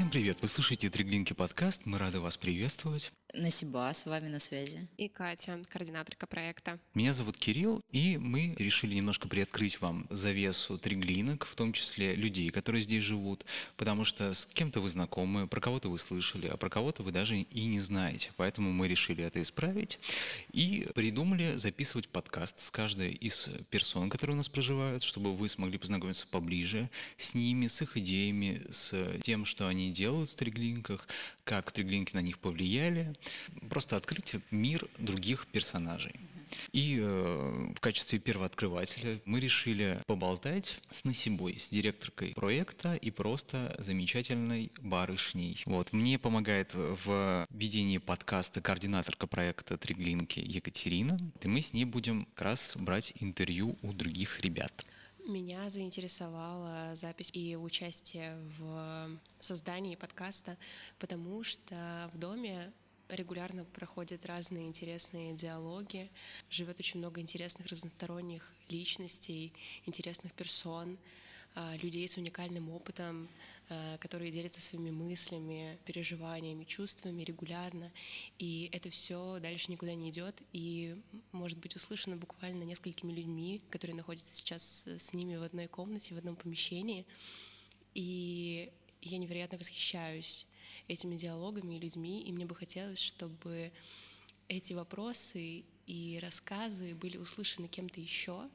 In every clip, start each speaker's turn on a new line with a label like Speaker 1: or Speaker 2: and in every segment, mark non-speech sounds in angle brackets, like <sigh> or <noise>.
Speaker 1: Всем привет! Вы слушаете Триглинки подкаст. Мы рады вас приветствовать.
Speaker 2: Насиба с вами на связи.
Speaker 3: И Катя, координаторка проекта.
Speaker 1: Меня зовут Кирилл, и мы решили немножко приоткрыть вам завесу триглинок, в том числе людей, которые здесь живут, потому что с кем-то вы знакомы, про кого-то вы слышали, а про кого-то вы даже и не знаете. Поэтому мы решили это исправить и придумали записывать подкаст с каждой из персон, которые у нас проживают, чтобы вы смогли познакомиться поближе с ними, с их идеями, с тем, что они делают в триглинках, как триглинки на них повлияли, просто открыть мир других персонажей. И э, в качестве первооткрывателя мы решили поболтать с Насибой, с директоркой проекта и просто замечательной барышней. Вот. Мне помогает в ведении подкаста координаторка проекта «Триглинки» Екатерина. И мы с ней будем как раз брать интервью у других ребят.
Speaker 3: Меня заинтересовала запись и участие в создании подкаста, потому что в доме регулярно проходят разные интересные диалоги, живет очень много интересных разносторонних личностей, интересных персон, а, людей с уникальным опытом, которые делятся своими мыслями, переживаниями, чувствами регулярно. И это все дальше никуда не идет и может быть услышано буквально несколькими людьми, которые находятся сейчас с ними в одной комнате, в одном помещении. И я невероятно восхищаюсь этими диалогами и людьми, и мне бы хотелось, чтобы эти вопросы и рассказы были услышаны кем-то еще,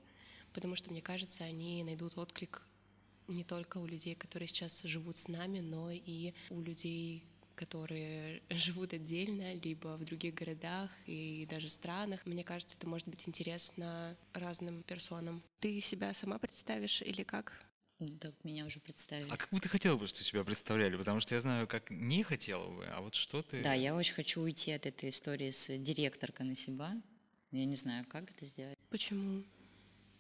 Speaker 3: потому что, мне кажется, они найдут отклик не только у людей, которые сейчас живут с нами, но и у людей, которые <laughs> живут отдельно, либо в других городах и даже странах. Мне кажется, это может быть интересно разным персонам. Ты себя сама представишь или как?
Speaker 2: Да, меня уже представили.
Speaker 1: А как бы ты хотела бы, что тебя представляли? Потому что я знаю, как не хотела бы, а вот что ты...
Speaker 2: Да, я очень хочу уйти от этой истории с директоркой на себя. Я не знаю, как это сделать.
Speaker 3: Почему?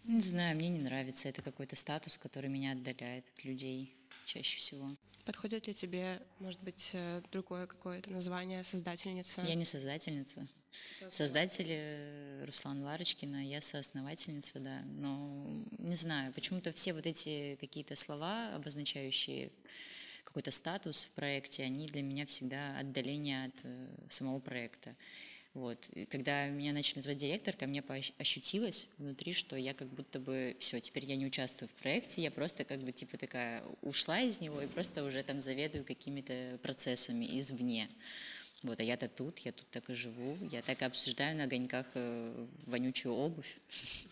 Speaker 2: Не знаю, мне не нравится. Это какой-то статус, который меня отдаляет от людей чаще всего.
Speaker 3: Подходит ли тебе, может быть, э, другое какое-то название создательница?
Speaker 2: Я не создательница. Создатель э, Руслан Ларочкина, я соосновательница, да. Но не знаю, почему-то все вот эти какие-то слова, обозначающие какой-то статус в проекте, они для меня всегда отдаление от э, самого проекта. Вот. И когда меня начали называть директоркой, мне ощутилось внутри, что я как будто бы все, теперь я не участвую в проекте, я просто как бы типа такая ушла из него и просто уже там заведую какими-то процессами извне. Вот, а я-то тут, я тут так и живу, я так и обсуждаю на огоньках э, вонючую обувь. <laughs>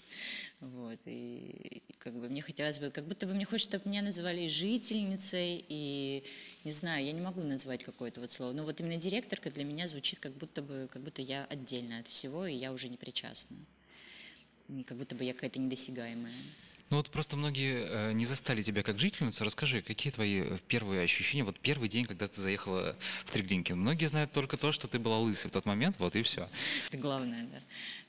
Speaker 2: Вот, и, и как бы мне хотелось бы, как будто бы мне хочется, чтобы меня называли жительницей, и не знаю, я не могу назвать какое-то вот слово, но вот именно директорка для меня звучит как будто бы, как будто я отдельно от всего, и я уже не причастна. И как будто бы я какая-то недосягаемая.
Speaker 1: Ну вот просто многие э, не застали тебя как жительницу. Расскажи, какие твои э, первые ощущения, вот первый день, когда ты заехала в Треглинки? Многие знают только то, что ты была лысой в тот момент, вот и все.
Speaker 2: Это главное, да.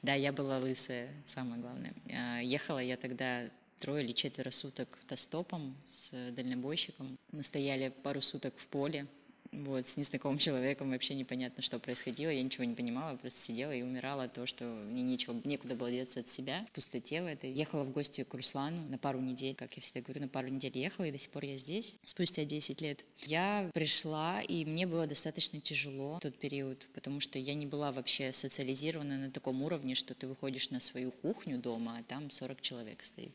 Speaker 2: Да, я была лысая, самое главное. А, ехала я тогда трое или четверо суток тостопом с дальнобойщиком. Мы стояли пару суток в поле, вот, с незнакомым человеком вообще непонятно, что происходило. Я ничего не понимала, просто сидела и умирала от того, что мне нечего, некуда было деться от себя, в пустоте в этой. Ехала в гости к Руслану на пару недель, как я всегда говорю, на пару недель ехала, и до сих пор я здесь, спустя 10 лет. Я пришла, и мне было достаточно тяжело в тот период, потому что я не была вообще социализирована на таком уровне, что ты выходишь на свою кухню дома, а там 40 человек стоит.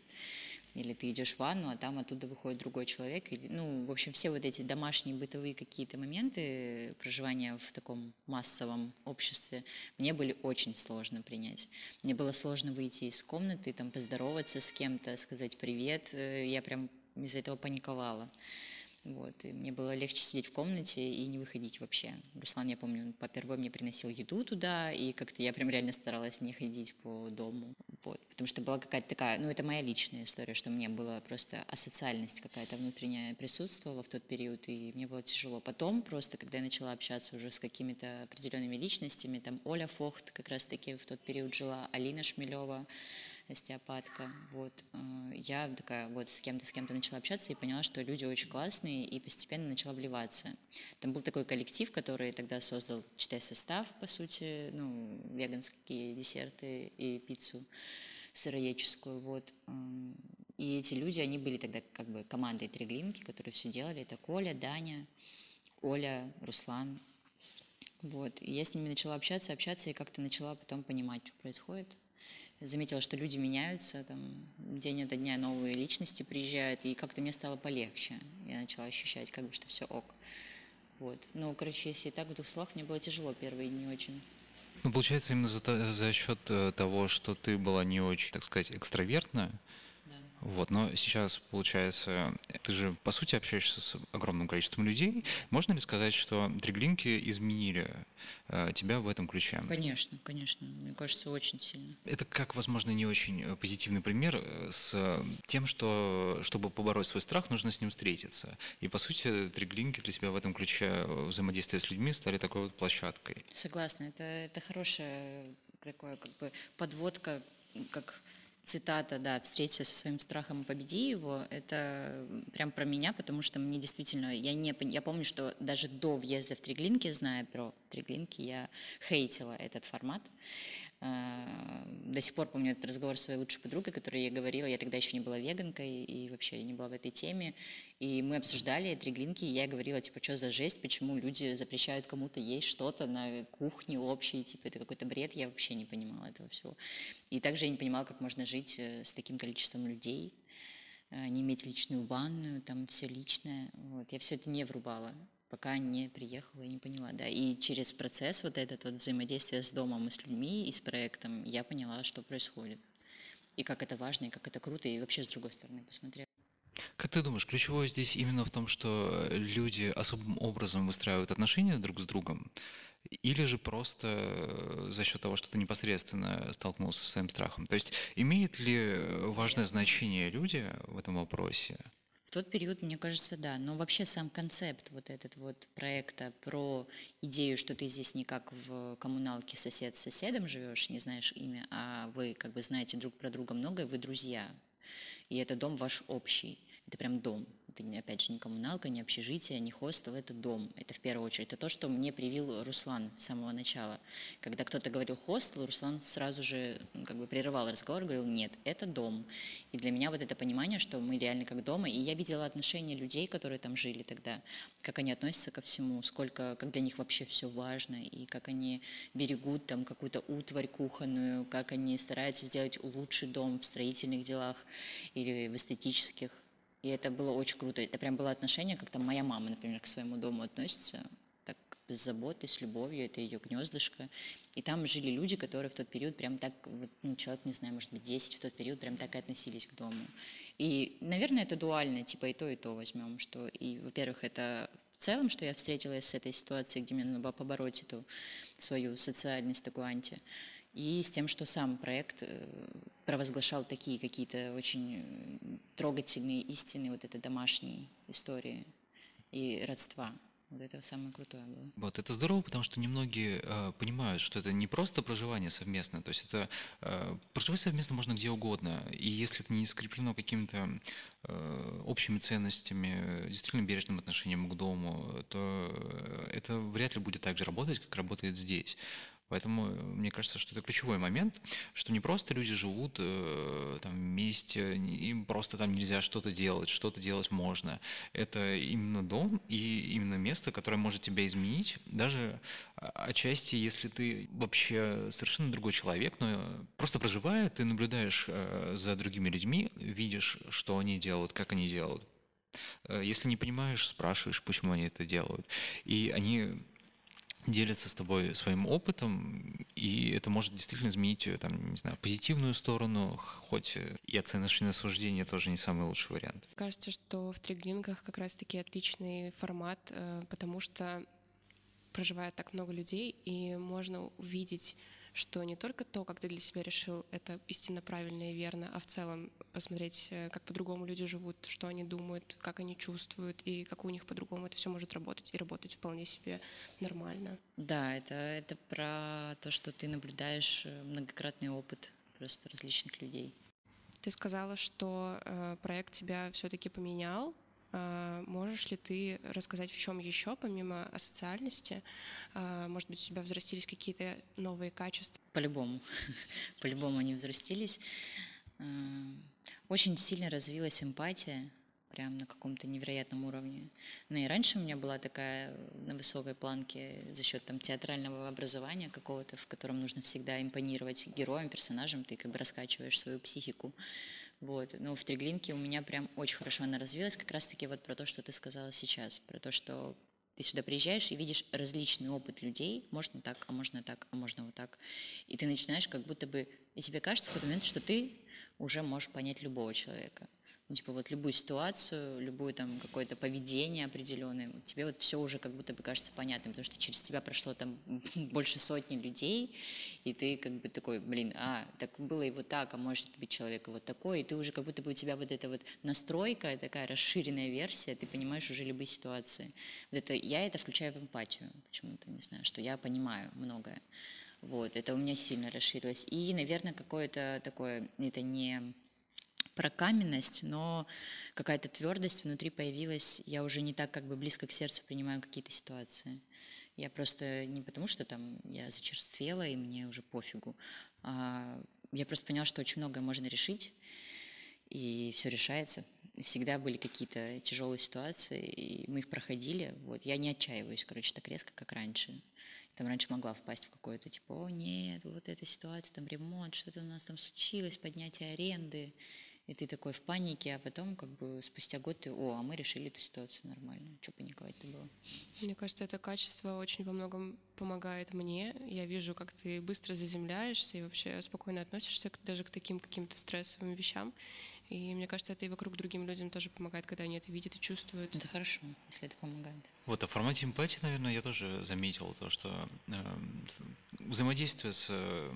Speaker 2: Или ты идешь в ванну, а там оттуда выходит другой человек. Или, ну, в общем, все вот эти домашние бытовые какие-то моменты проживания в таком массовом обществе мне были очень сложно принять. Мне было сложно выйти из комнаты, там, поздороваться с кем-то, сказать привет. Э, я прям из-за этого паниковала. Вот, и мне было легче сидеть в комнате и не выходить вообще. Руслан, я помню, он попервой мне приносил еду туда, и как-то я прям реально старалась не ходить по дому. Вот, потому что была какая-то такая, ну это моя личная история, что мне была просто асоциальность какая-то внутренняя присутствовала в тот период, и мне было тяжело. Потом просто, когда я начала общаться уже с какими-то определенными личностями, там Оля Фохт как раз-таки в тот период жила, Алина Шмелева, остеопатка. Вот. Э, я такая вот с кем-то, с кем-то начала общаться и поняла, что люди очень классные, и постепенно начала вливаться. Там был такой коллектив, который тогда создал, читай состав, по сути, ну, веганские десерты и пиццу сыроедческую, вот. Э, и эти люди, они были тогда как бы командой Триглинки, которые все делали. Это Коля, Даня, Оля, Руслан. Вот. И я с ними начала общаться, общаться, и как-то начала потом понимать, что происходит. Заметила, что люди меняются, там, день ото дня новые личности приезжают, и как-то мне стало полегче. Я начала ощущать, как бы, что все ок. Вот. Ну, короче, если так в двух словах, мне было тяжело первые дни очень.
Speaker 1: Ну, получается, именно за, за счет э, того, что ты была не очень, так сказать, экстравертная, вот, но сейчас, получается, ты же, по сути, общаешься с огромным количеством людей. Можно ли сказать, что триглинки изменили э, тебя в этом ключе?
Speaker 2: Конечно, конечно. Мне кажется, очень сильно.
Speaker 1: Это как, возможно, не очень э, позитивный пример э, с тем, что, чтобы побороть свой страх, нужно с ним встретиться. И, по сути, триглинки для тебя в этом ключе взаимодействия с людьми стали такой вот площадкой.
Speaker 2: Согласна. Это, это хорошая такое, как бы, подводка, как цитата, да, «встреться со своим страхом и победи его», это прям про меня, потому что мне действительно, я, не, я помню, что даже до въезда в Триглинки, зная про Триглинки, я хейтила этот формат, а, до сих пор помню этот разговор с своей лучшей подругой, которой я говорила, я тогда еще не была веганкой и вообще не была в этой теме, и мы обсуждали триглинки, и я говорила, типа, что за жесть, почему люди запрещают кому-то есть что-то на кухне общей, типа, это какой-то бред, я вообще не понимала этого всего. И также я не понимала, как можно жить э, с таким количеством людей, э, не иметь личную ванную, там все личное. Вот. Я все это не врубала пока не приехала и не поняла, да. И через процесс вот этот вот взаимодействия с домом и с людьми, и с проектом, я поняла, что происходит. И как это важно, и как это круто, и вообще с другой стороны посмотрела.
Speaker 1: Как ты думаешь, ключевое здесь именно в том, что люди особым образом выстраивают отношения друг с другом, или же просто за счет того, что ты непосредственно столкнулся со своим страхом? То есть имеет ли важное значение люди в этом вопросе?
Speaker 2: В тот период, мне кажется, да. Но вообще сам концепт вот этот вот проекта про идею, что ты здесь не как в коммуналке сосед с соседом живешь, не знаешь имя, а вы как бы знаете друг про друга многое, вы друзья. И это дом ваш общий. Это прям дом. Это, опять же, не коммуналка, не общежитие, не хостел, это дом. Это в первую очередь. Это то, что мне привил Руслан с самого начала. Когда кто-то говорил хостел, Руслан сразу же как бы прерывал разговор, говорил, нет, это дом. И для меня вот это понимание, что мы реально как дома. И я видела отношения людей, которые там жили тогда, как они относятся ко всему, сколько, как для них вообще все важно, и как они берегут там какую-то утварь кухонную, как они стараются сделать лучший дом в строительных делах или в эстетических. И это было очень круто. Это прям было отношение, как там моя мама, например, к своему дому относится, так без заботы, с любовью, это ее гнездышко. И там жили люди, которые в тот период прям так, ну, человек, не знаю, может быть, 10 в тот период прям так и относились к дому. И, наверное, это дуально, типа и то, и то возьмем, что, и, во-первых, это в целом, что я встретилась с этой ситуацией, где мне надо было побороть эту свою социальность такую анти, и с тем, что сам проект э, провозглашал такие какие-то очень трогательные истины вот этой домашней истории и родства. Вот это самое крутое было.
Speaker 1: Вот это здорово, потому что немногие э, понимают, что это не просто проживание совместно, то есть это э, проживать совместно можно где угодно, и если это не скреплено какими-то э, общими ценностями, действительно бережным отношением к дому, то это вряд ли будет так же работать, как работает здесь. Поэтому э, мне кажется, что это ключевой момент, что не просто люди живут э, там вместе, им просто там нельзя что-то делать, что-то делать можно. Это именно дом и именно место, которое может тебя изменить, даже отчасти, если ты вообще совершенно другой человек, но просто проживая, ты наблюдаешь э, за другими людьми, видишь, что они делают, как они делают. Э, если не понимаешь, спрашиваешь, почему они это делают. И они делятся с тобой своим опытом, и это может действительно изменить, э, там, не знаю, позитивную сторону, хоть э, и оценочное суждение тоже не самый лучший вариант.
Speaker 3: Кажется, что в триглингах как раз-таки отличный формат, э, потому что проживает так много людей, и можно увидеть что не только то, как ты для себя решил, это истинно правильно и верно, а в целом посмотреть, э, как по-другому люди живут, что они думают, как они чувствуют, и как у них по-другому это все может работать, и работать вполне себе нормально.
Speaker 2: Да, это, это про то, что ты наблюдаешь э, многократный опыт просто различных людей.
Speaker 3: Ты сказала, что э, проект тебя все-таки поменял, можешь ли ты рассказать, в чем еще, помимо асоциальности, а, может быть, у тебя взрастились какие-то новые качества?
Speaker 2: По-любому. <laughs> По-любому они взрастились. А, очень сильно развилась эмпатия. прям на каком-то невероятном уровне. Ну и раньше у меня была такая на высокой планке за счет там театрального образования какого-то, в котором нужно всегда импонировать героям, персонажам, ты как бы раскачиваешь свою психику. Вот. Но в Триглинке у меня прям очень хорошо она развилась, как раз-таки вот про то, что ты сказала сейчас, про то, что ты сюда приезжаешь и видишь различный опыт людей, можно так, а можно так, а можно вот так. И ты начинаешь как будто бы, и тебе кажется в какой-то момент, что ты уже можешь понять любого человека. Ну, типа вот любую ситуацию, любое там какое-то поведение определенное, тебе вот все уже как будто бы кажется понятным, потому что через тебя прошло там <laughs> больше сотни людей, и ты как бы такой, блин, а, так было и вот так, а может быть человек и вот такой, и ты уже как будто бы у тебя вот эта вот настройка, такая расширенная версия, ты понимаешь уже любые ситуации. Вот это, я это включаю в эмпатию почему-то, не знаю, что я понимаю многое. Вот, это у меня сильно расширилось. И, наверное, какое-то такое, это не про каменность, но какая-то твердость внутри появилась. Я уже не так как бы близко к сердцу принимаю какие-то ситуации. Я просто не потому, что там я зачерствела и мне уже пофигу, а я просто поняла, что очень многое можно решить, и все решается. Всегда были какие-то тяжелые ситуации, и мы их проходили. Вот. Я не отчаиваюсь, короче, так резко, как раньше. Там раньше могла впасть в какое-то типа, о нет, вот эта ситуация, там ремонт, что-то у нас там случилось, поднятие аренды и ты такой в панике, а потом как бы спустя год ты, о, а мы решили эту ситуацию нормально. Что паниковать-то было?
Speaker 3: Мне кажется, это качество очень во многом помогает мне. Я вижу, как ты быстро заземляешься и вообще спокойно относишься даже к таким каким-то стрессовым вещам. И мне кажется, это и вокруг другим людям тоже помогает, когда они это видят и чувствуют.
Speaker 2: Это хорошо, если это помогает.
Speaker 1: Вот, а в формате эмпатии, наверное, я тоже заметил то, что э, взаимодействие с э,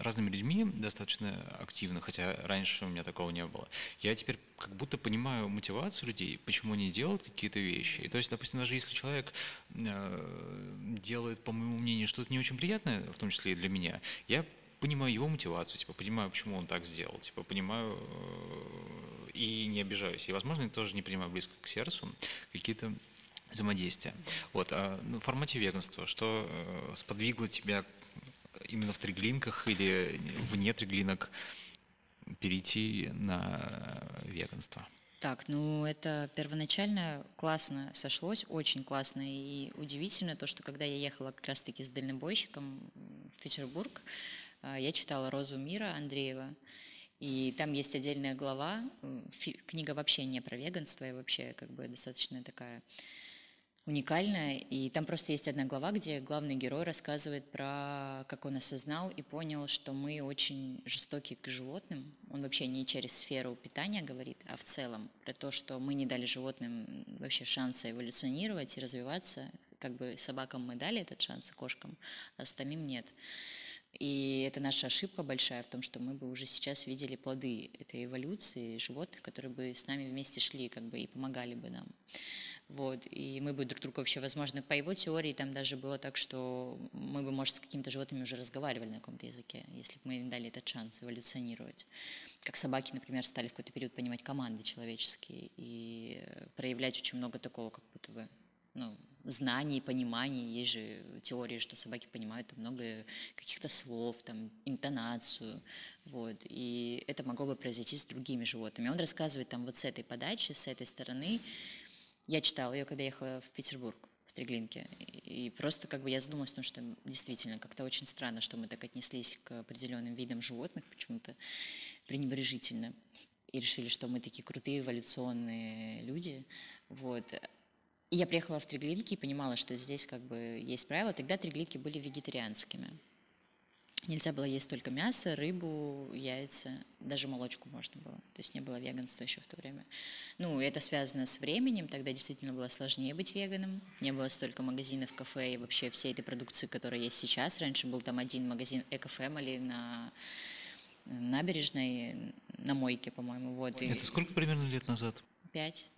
Speaker 1: разными людьми достаточно активно, хотя раньше у меня такого не было. Я теперь как будто понимаю мотивацию людей, почему они делают какие-то вещи. И то есть, допустим, даже если человек э, делает, по моему мнению, что-то не очень приятное, в том числе и для меня, я понимаю его мотивацию, типа, понимаю, почему он так сделал, типа, понимаю э, и не обижаюсь. И, возможно, я тоже не понимаю близко к сердцу какие-то взаимодействия. Вот, а ну, в формате веганства, что э, сподвигло тебя именно в триглинках или вне триглинок перейти на веганство?
Speaker 2: Так, ну это первоначально классно сошлось, очень классно и удивительно то, что когда я ехала как раз-таки с дальнобойщиком в Петербург, я читала «Розу мира» Андреева, и там есть отдельная глава, книга вообще не про веганство, и вообще как бы достаточно такая уникальная. И там просто есть одна глава, где главный герой рассказывает про, как он осознал и понял, что мы очень жестоки к животным. Он вообще не через сферу питания говорит, а в целом про то, что мы не дали животным вообще шанса эволюционировать и развиваться. Как бы собакам мы дали этот шанс, а кошкам, а остальным нет. И это наша ошибка большая в том, что мы бы уже сейчас видели плоды этой эволюции животных, которые бы с нами вместе шли как бы, и помогали бы нам. Вот, и мы бы друг другу вообще, возможно, по его теории там даже было так, что мы бы, может, с какими-то животными уже разговаривали на каком-то языке, если бы мы им дали этот шанс эволюционировать. Как собаки, например, стали в какой-то период понимать команды человеческие и проявлять очень много такого, как будто бы, ну, знаний, пониманий. Есть же теории, что собаки понимают много каких-то слов, там, интонацию. Вот. И это могло бы произойти с другими животными. Он рассказывает там вот с этой подачи, с этой стороны, я читала ее, когда ехала в Петербург, в Триглинке. И просто как бы я задумалась о что действительно как-то очень странно, что мы так отнеслись к определенным видам животных почему-то пренебрежительно. И решили, что мы такие крутые эволюционные люди. Вот. И я приехала в Триглинки и понимала, что здесь как бы есть правила. Тогда Триглинки были вегетарианскими. Нельзя было есть только мясо, рыбу, яйца, даже молочку можно было. То есть не было веганства еще в то время. Ну, это связано с временем, тогда действительно было сложнее быть веганом. Не было столько магазинов, кафе и вообще всей этой продукции, которая есть сейчас. Раньше был там один магазин Эко Family на набережной, на мойке, по-моему. Вот.
Speaker 1: Это сколько примерно лет назад?
Speaker 2: Пять.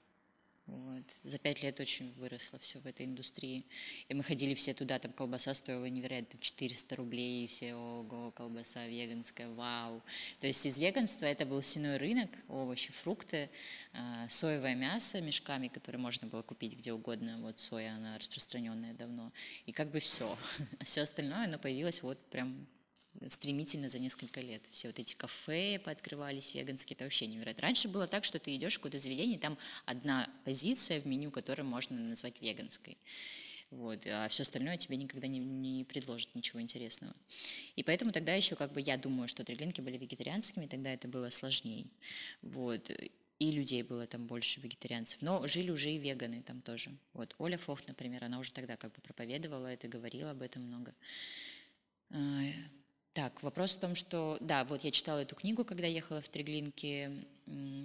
Speaker 2: Вот. За пять лет очень выросло все в этой индустрии. И мы ходили все туда, там колбаса стоила невероятно 400 рублей, и все, ого, колбаса веганская, вау. То есть из веганства это был сеной рынок, овощи, фрукты, а, соевое мясо мешками, которые можно было купить где угодно. Вот соя, она распространенная давно. И как бы все. <laughs> Все остальное, оно появилось вот прям стремительно за несколько лет. Все вот эти кафе пооткрывались веганские, это вообще невероятно. Раньше было так, что ты идешь в какое-то заведение, там одна позиция в меню, которую можно назвать веганской. Вот, а все остальное тебе никогда не, не предложит ничего интересного. И поэтому тогда еще как бы я думаю, что треглинки были вегетарианскими, тогда это было сложнее. Вот и людей было там больше вегетарианцев. Но жили уже и веганы там тоже. Вот Оля Фохт, например, она уже тогда как бы проповедовала это, говорила об этом много. Так, вопрос в том, что, да, вот я читала эту книгу, когда ехала в Треглинки,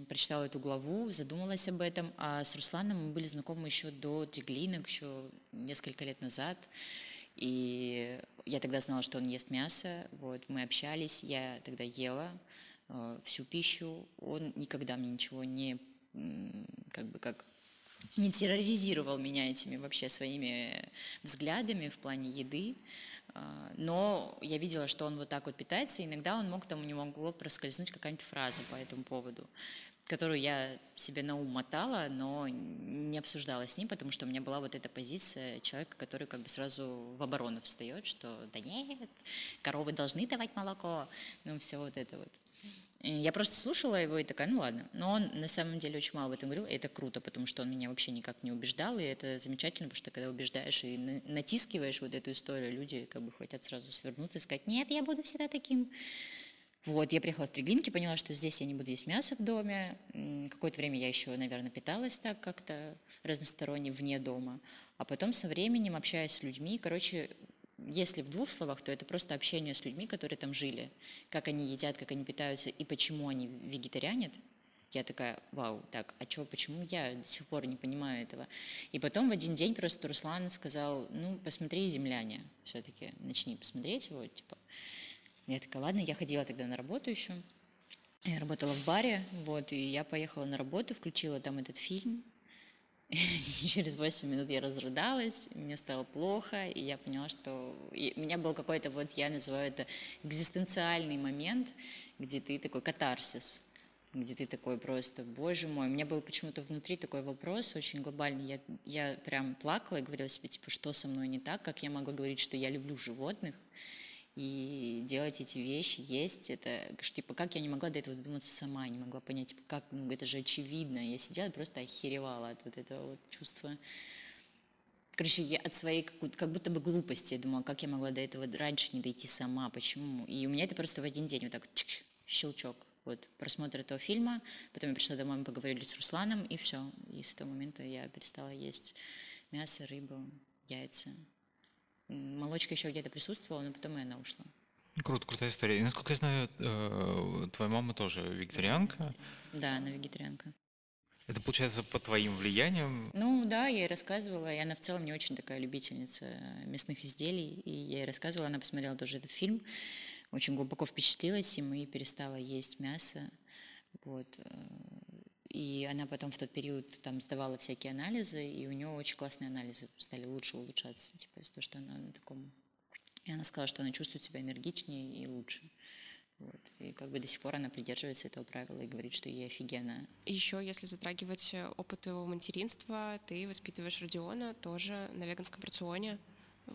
Speaker 2: прочитала эту главу, задумалась об этом, а с Русланом мы были знакомы еще до Треглинок, еще несколько лет назад, и я тогда знала, что он ест мясо, вот, мы общались, я тогда ела, Э, всю пищу, он никогда мне ничего не, как бы, как не терроризировал меня этими вообще своими взглядами в плане еды, э, но я видела, что он вот так вот питается, и иногда он мог, там у него могло проскользнуть какая-нибудь фраза по этому поводу, которую я себе на ум мотала, но не обсуждала с ним, потому что у меня была вот эта позиция человека, который как бы сразу в оборону встает, что да нет, коровы должны давать молоко, ну все вот это вот. Я просто слушала его и такая, ну ладно. Но он на самом деле очень мало об этом говорил, и это круто, потому что он меня вообще никак не убеждал, и это замечательно, потому что когда убеждаешь и натискиваешь вот эту историю, люди как бы хотят сразу свернуться и сказать, нет, я буду всегда таким. Вот, я приехала в Треглинки, поняла, что здесь я не буду есть мясо в доме. Какое-то время я еще, наверное, питалась так как-то разносторонне вне дома. А потом со временем, общаясь с людьми, короче, если в двух словах, то это просто общение с людьми, которые там жили, как они едят, как они питаются и почему они вегетарианят. Я такая, вау, так, а что, почему я до сих пор не понимаю этого? И потом в один день просто Руслан сказал, ну, посмотри «Земляне», все-таки начни посмотреть его, типа. Я такая, ладно, я ходила тогда на работу еще, я работала в баре, вот, и я поехала на работу, включила там этот фильм, через 8 минут я разрыдалась, мне стало плохо, и я поняла, что и у меня был какой-то, вот я называю это экзистенциальный момент, где ты такой катарсис, где ты такой просто, боже мой, у меня был почему-то внутри такой вопрос очень глобальный, я, я прям плакала и говорила себе, типа, что со мной не так, как я могла говорить, что я люблю животных, и делать эти вещи, есть это, типа, как я не могла до этого додуматься сама, не могла понять, типа, как, ну, это же очевидно, я сидела просто охеревала от вот этого вот чувства, короче, я от своей как будто бы глупости, я думала, как я могла до этого раньше не дойти сама, почему, и у меня это просто в один день вот так чик, щелчок, вот, просмотр этого фильма, потом я пришла домой, мы поговорили с Русланом, и все, и с того момента я перестала есть мясо, рыбу, яйца, молочка еще где-то присутствовала, но потом и она ушла.
Speaker 1: Круто, крутая история. И, насколько я знаю, э, твоя мама тоже вегетарианка.
Speaker 2: Да, она вегетарианка.
Speaker 1: Это получается под твоим влиянием?
Speaker 2: Ну да, я ей рассказывала, и она в целом не очень такая любительница мясных изделий, и я ей рассказывала, она посмотрела тоже этот фильм, очень глубоко впечатлилась им и перестала есть мясо. Вот. Э, и она потом в тот период там сдавала всякие анализы, и у нее очень классные анализы стали лучше улучшаться, типа из-за того, что она на таком... И она сказала, что она чувствует себя энергичнее и лучше. Вот. И как бы до сих пор она придерживается этого правила и говорит, что ей офигенно.
Speaker 3: Еще, если затрагивать опыт твоего материнства, ты воспитываешь Родиона тоже на веганском рационе.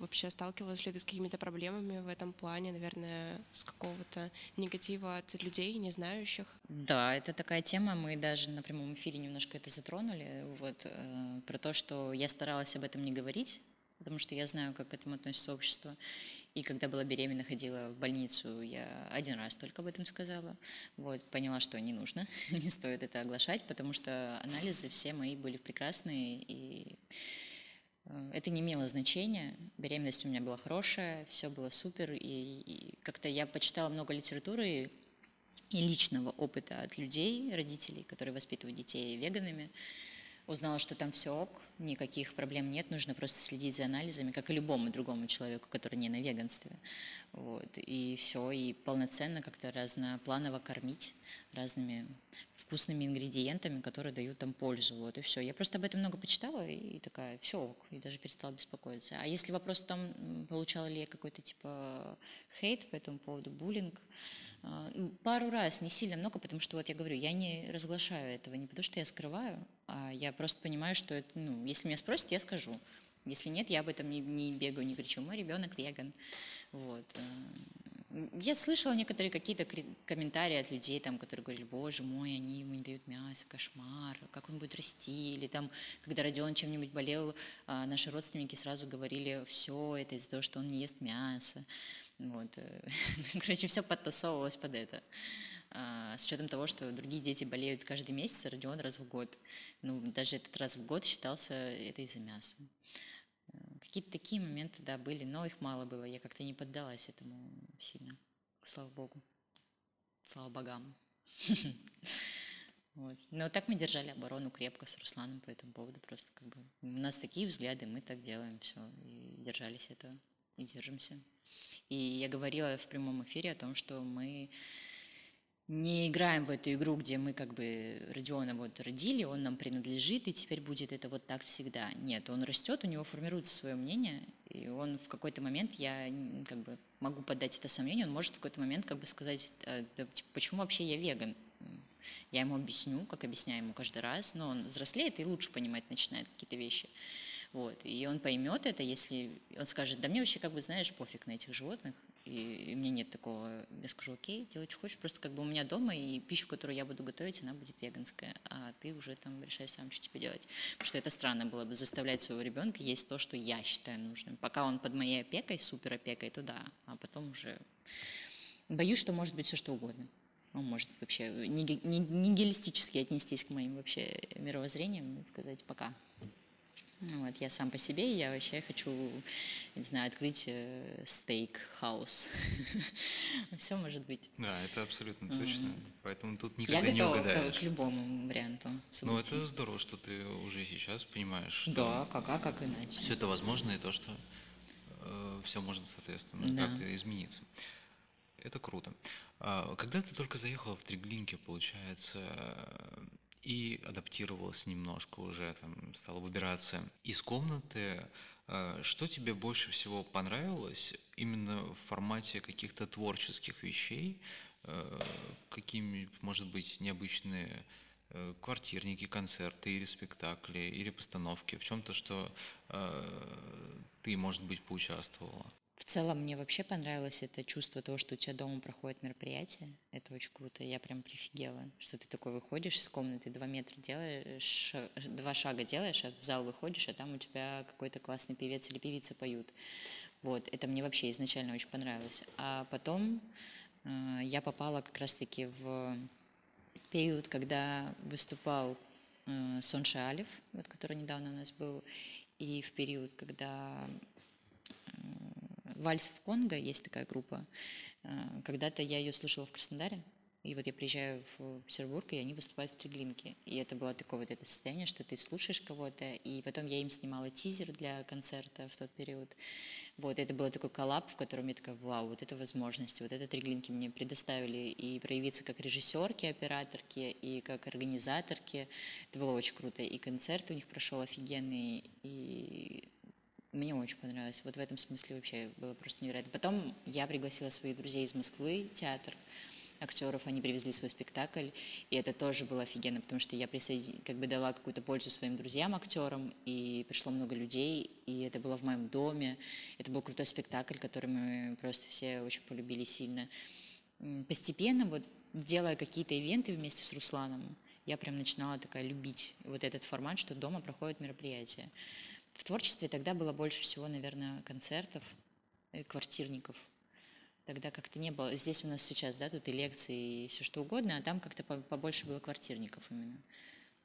Speaker 3: Вообще сталкивалась ли ты с какими-то проблемами в этом плане, наверное, с какого-то негатива от людей, не знающих?
Speaker 2: Да, это такая тема, мы даже на прямом эфире немножко это затронули, вот, э, про то, что я старалась об этом не говорить, потому что я знаю, как к этому относится общество. И когда была беременна, ходила в больницу, я один раз только об этом сказала. Вот, поняла, что не нужно, <laughs> не стоит это оглашать, потому что анализы все мои были прекрасные, и это не имело значения. Беременность у меня была хорошая, все было супер. И, и как-то я почитала много литературы и личного опыта от людей, родителей, которые воспитывают детей веганами. Узнала, что там все ок, никаких проблем нет, нужно просто следить за анализами, как и любому другому человеку, который не на веганстве. Вот. И все, и полноценно как-то разнопланово кормить разными вкусными ингредиентами, которые дают там пользу. Вот и все. Я просто об этом много почитала и такая, все ок, и даже перестала беспокоиться. А если вопрос там, получала ли я какой-то типа хейт по этому поводу, буллинг, а, ну, пару раз, не сильно много, потому что, вот я говорю, я не разглашаю этого, не потому что я скрываю, а я просто понимаю, что это, ну, если меня спросят, я скажу. Если нет, я об этом не, не бегаю, не кричу, мой ребенок веган. Вот. Я слышала некоторые какие-то комментарии от людей, там, которые говорили, боже мой, они ему не дают мясо, кошмар, как он будет расти, или там, когда Родион чем-нибудь болел, а, наши родственники сразу говорили, все, это из-за того, что он не ест мясо. Вот. Э, <laughs> короче, все подтасовывалось под это. А, с учетом того, что другие дети болеют каждый месяц, а Родион раз в год. Ну, даже этот раз в год считался это из-за мяса. Какие-то такие моменты, да, были, но их мало было. Я как-то не поддалась этому сильно. Слава Богу. Слава богам. <laughs> Вот. Но так мы держали оборону крепко с Русланом по этому поводу. Просто как бы у нас такие взгляды, мы так делаем все. И держались этого, и держимся. И я говорила в прямом эфире о том, что мы не играем в эту игру, где мы как бы Родиона вот родили, он нам принадлежит, и теперь будет это вот так всегда. Нет, он растет, у него формируется свое мнение, и он в какой-то момент, я как бы могу подать это сомнение, он может в какой-то момент как бы сказать, «Э, типа, почему вообще я веган? Я ему объясню, как объясняю ему каждый раз, но он взрослеет и лучше понимать начинает какие-то вещи. Вот. И он поймет это, если он скажет, да мне вообще, как бы, знаешь, пофиг на этих животных, и, и у меня нет такого, я скажу, окей, делай, что хочешь, просто как бы у меня дома, и пищу, которую я буду готовить, она будет веганская, а ты уже там решай сам, что тебе делать. Потому что это странно было бы заставлять своего ребенка есть то, что я считаю нужным. Пока он под моей опекой, супер опекой, то да, а потом уже... Боюсь, что может быть все что угодно. Он может вообще нигилистически отнестись к моим вообще мировоззрениям и сказать пока. Ну, вот, я сам по себе, я вообще хочу, не знаю, открыть э, стейк-хаус. <laughs> Все может быть.
Speaker 1: Да, это абсолютно точно. Поэтому тут никогда не
Speaker 2: угадаешь. к, к любому варианту.
Speaker 1: Ну, это здорово, что ты уже сейчас понимаешь, что...
Speaker 2: Да, как, а как иначе?
Speaker 1: Все это возможно, и то, что э, все может, соответственно, да. как-то измениться. Это круто. А, когда ты только заехала в Триглинки, получается, и адаптировалась немножко уже, там, стала выбираться из комнаты. Э, что тебе больше всего понравилось именно в формате каких-то творческих вещей? Э, какими, может быть, необычные э, квартирники, концерты или спектакли, или постановки, в чем-то, что ты, может быть, поучаствовала?
Speaker 2: В целом мне вообще понравилось это чувство того, что у тебя дома проходит мероприятие. Это очень круто. Я прям прифигела, что ты такой выходишь из комнаты, два метра делаешь, два шага делаешь, а в зал выходишь, а там у тебя какой-то классный певец или певица поют. Вот, это мне вообще изначально очень понравилось. А потом э, я попала как раз-таки в период, когда выступал э, Сонша Алиф, вот, который недавно у нас был, и в период, когда Вальс в Конго есть такая группа. Э, когда-то я ее слушала в Краснодаре, и вот я приезжаю в Петербург, и они выступают в Треглинке. И это было такое вот это состояние, что ты слушаешь кого-то, и потом я им снимала тизер для концерта в тот период. Вот, это было такой коллаб, в котором я такая, вау, вот это возможности, вот это Треглинки мне предоставили и проявиться как режиссерки, операторки, и как организаторки. Это было очень круто. И концерт у них прошел офигенный, и мне очень понравилось. Вот в этом смысле вообще было просто невероятно. Потом я пригласила своих друзей из Москвы, театр актеров, они привезли свой спектакль, и это тоже было офигенно, потому что я присоедин... как бы дала какую-то пользу своим друзьям, актерам, и пришло много людей, и это было в моем доме. Это был крутой спектакль, который мы просто все очень полюбили сильно. Постепенно, вот делая какие-то ивенты вместе с Русланом, я прям начинала такая любить вот этот формат, что дома проходят мероприятия. В творчестве тогда было больше всего, наверное, концертов, квартирников. Тогда как-то не было. Здесь у нас сейчас, да, тут и лекции, и все что угодно, а там как-то побольше было квартирников именно.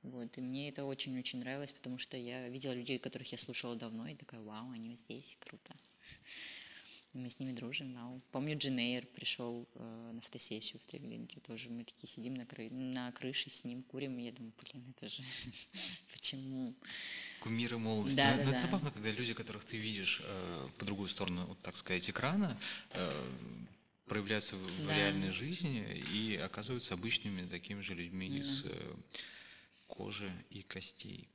Speaker 2: Вот, и мне это очень-очень нравилось, потому что я видела людей, которых я слушала давно, и такая, вау, они здесь, круто. Мы с ними дружим. Вау. Помню, Дженейр пришел э, на фотосессию в Треглинке. Тоже мы такие сидим на, кры... на крыше с ним, курим, и я думаю, блин, это же <laughs> почему?
Speaker 1: Кумиры молодости. Да, Но, да, это да. забавно, когда люди, которых ты видишь э, по другую сторону, вот, так сказать, экрана, э, проявляются в, да. в реальной жизни и оказываются обычными такими же людьми да. из э, кожи и костей.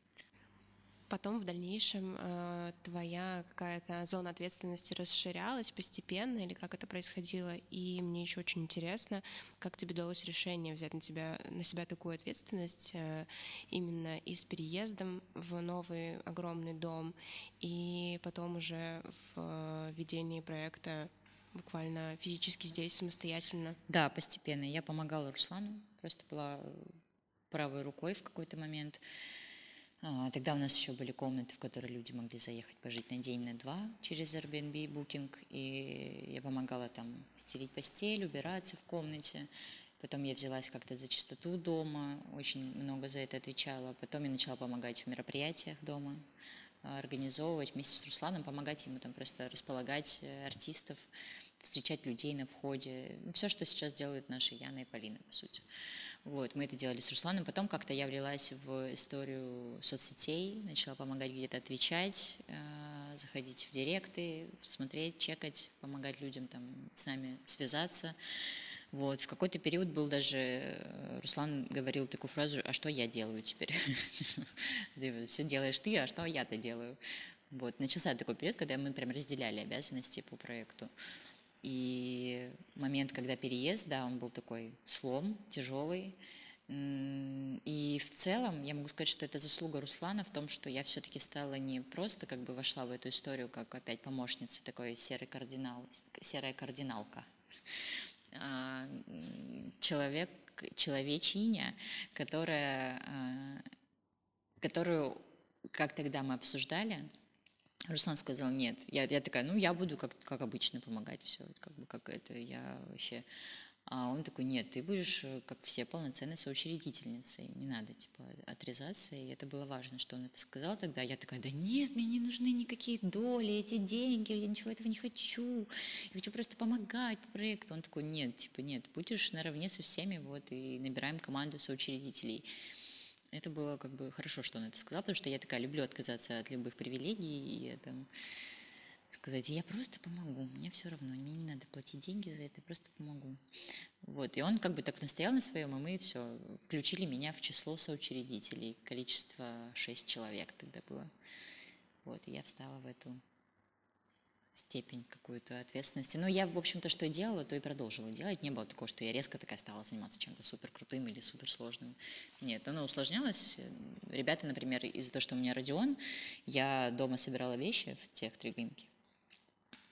Speaker 3: Потом в дальнейшем э, твоя какая-то зона ответственности расширялась постепенно или как это происходило? И мне еще очень интересно, как тебе удалось решение взять на, тебя, на себя такую ответственность э, именно и с переездом в новый огромный дом, и потом уже в э, ведении проекта буквально физически здесь самостоятельно?
Speaker 2: Да, постепенно. Я помогала Руслану, просто была правой рукой в какой-то момент. А, тогда у нас еще были комнаты, в которые люди могли заехать пожить на день, на два через Airbnb Booking. И я помогала там стелить постель, убираться в комнате. Потом я взялась как-то за чистоту дома, очень много за это отвечала. Потом я начала помогать в мероприятиях дома, а, организовывать вместе с Русланом, помогать ему там просто располагать э, артистов, встречать людей на входе. Все, что сейчас делают наши Яна и Полина, по сути. Вот, мы это делали с Русланом. Потом как-то я влилась в историю соцсетей, начала помогать где-то отвечать, э, заходить в директы, смотреть, чекать, помогать людям там с нами связаться. Вот. В какой-то период был даже, э, Руслан говорил такую фразу, а что я делаю теперь? <laughs> Все делаешь ты, а что я-то делаю? Вот. Начался такой период, когда мы прям разделяли обязанности по проекту. И момент, когда переезд, да, он был такой слом, тяжелый. И в целом я могу сказать, что это заслуга Руслана в том, что я все-таки стала не просто как бы вошла в эту историю как опять помощница, такой серый кардинал, серая кардиналка, а человек, человечиня, которая, а, которую, как тогда мы обсуждали, Руслан сказал, нет. Я, я такая, ну, я буду как, как обычно помогать, все, как бы, как это, я вообще... А он такой, нет, ты будешь, э, как все, полноценной соучредительницей, не надо, типа, отрезаться, и это было важно, что он это сказал тогда. Я такая, да нет, мне не нужны никакие доли, эти деньги, я ничего этого не хочу, я хочу просто помогать по проекту. Он такой, нет, типа, нет, будешь наравне со всеми, вот, и набираем команду соучредителей. Это было как бы хорошо, что он это сказал, потому что я такая люблю отказаться от любых привилегий и там, сказать, я просто помогу, мне все равно, мне не надо платить деньги за это, я просто помогу. Вот, и он как бы так настоял на своем, и мы все, включили меня в число соучредителей, количество шесть человек тогда было. Вот, и я встала в эту степень какую-то ответственности. Но я, в общем-то, что делала, то и продолжила делать. Не было такого, что я резко такая стала заниматься чем-то супер крутым или супер сложным. Нет, оно усложнялось. Ребята, например, из-за того, что у меня Родион, я дома собирала вещи в тех три глинки.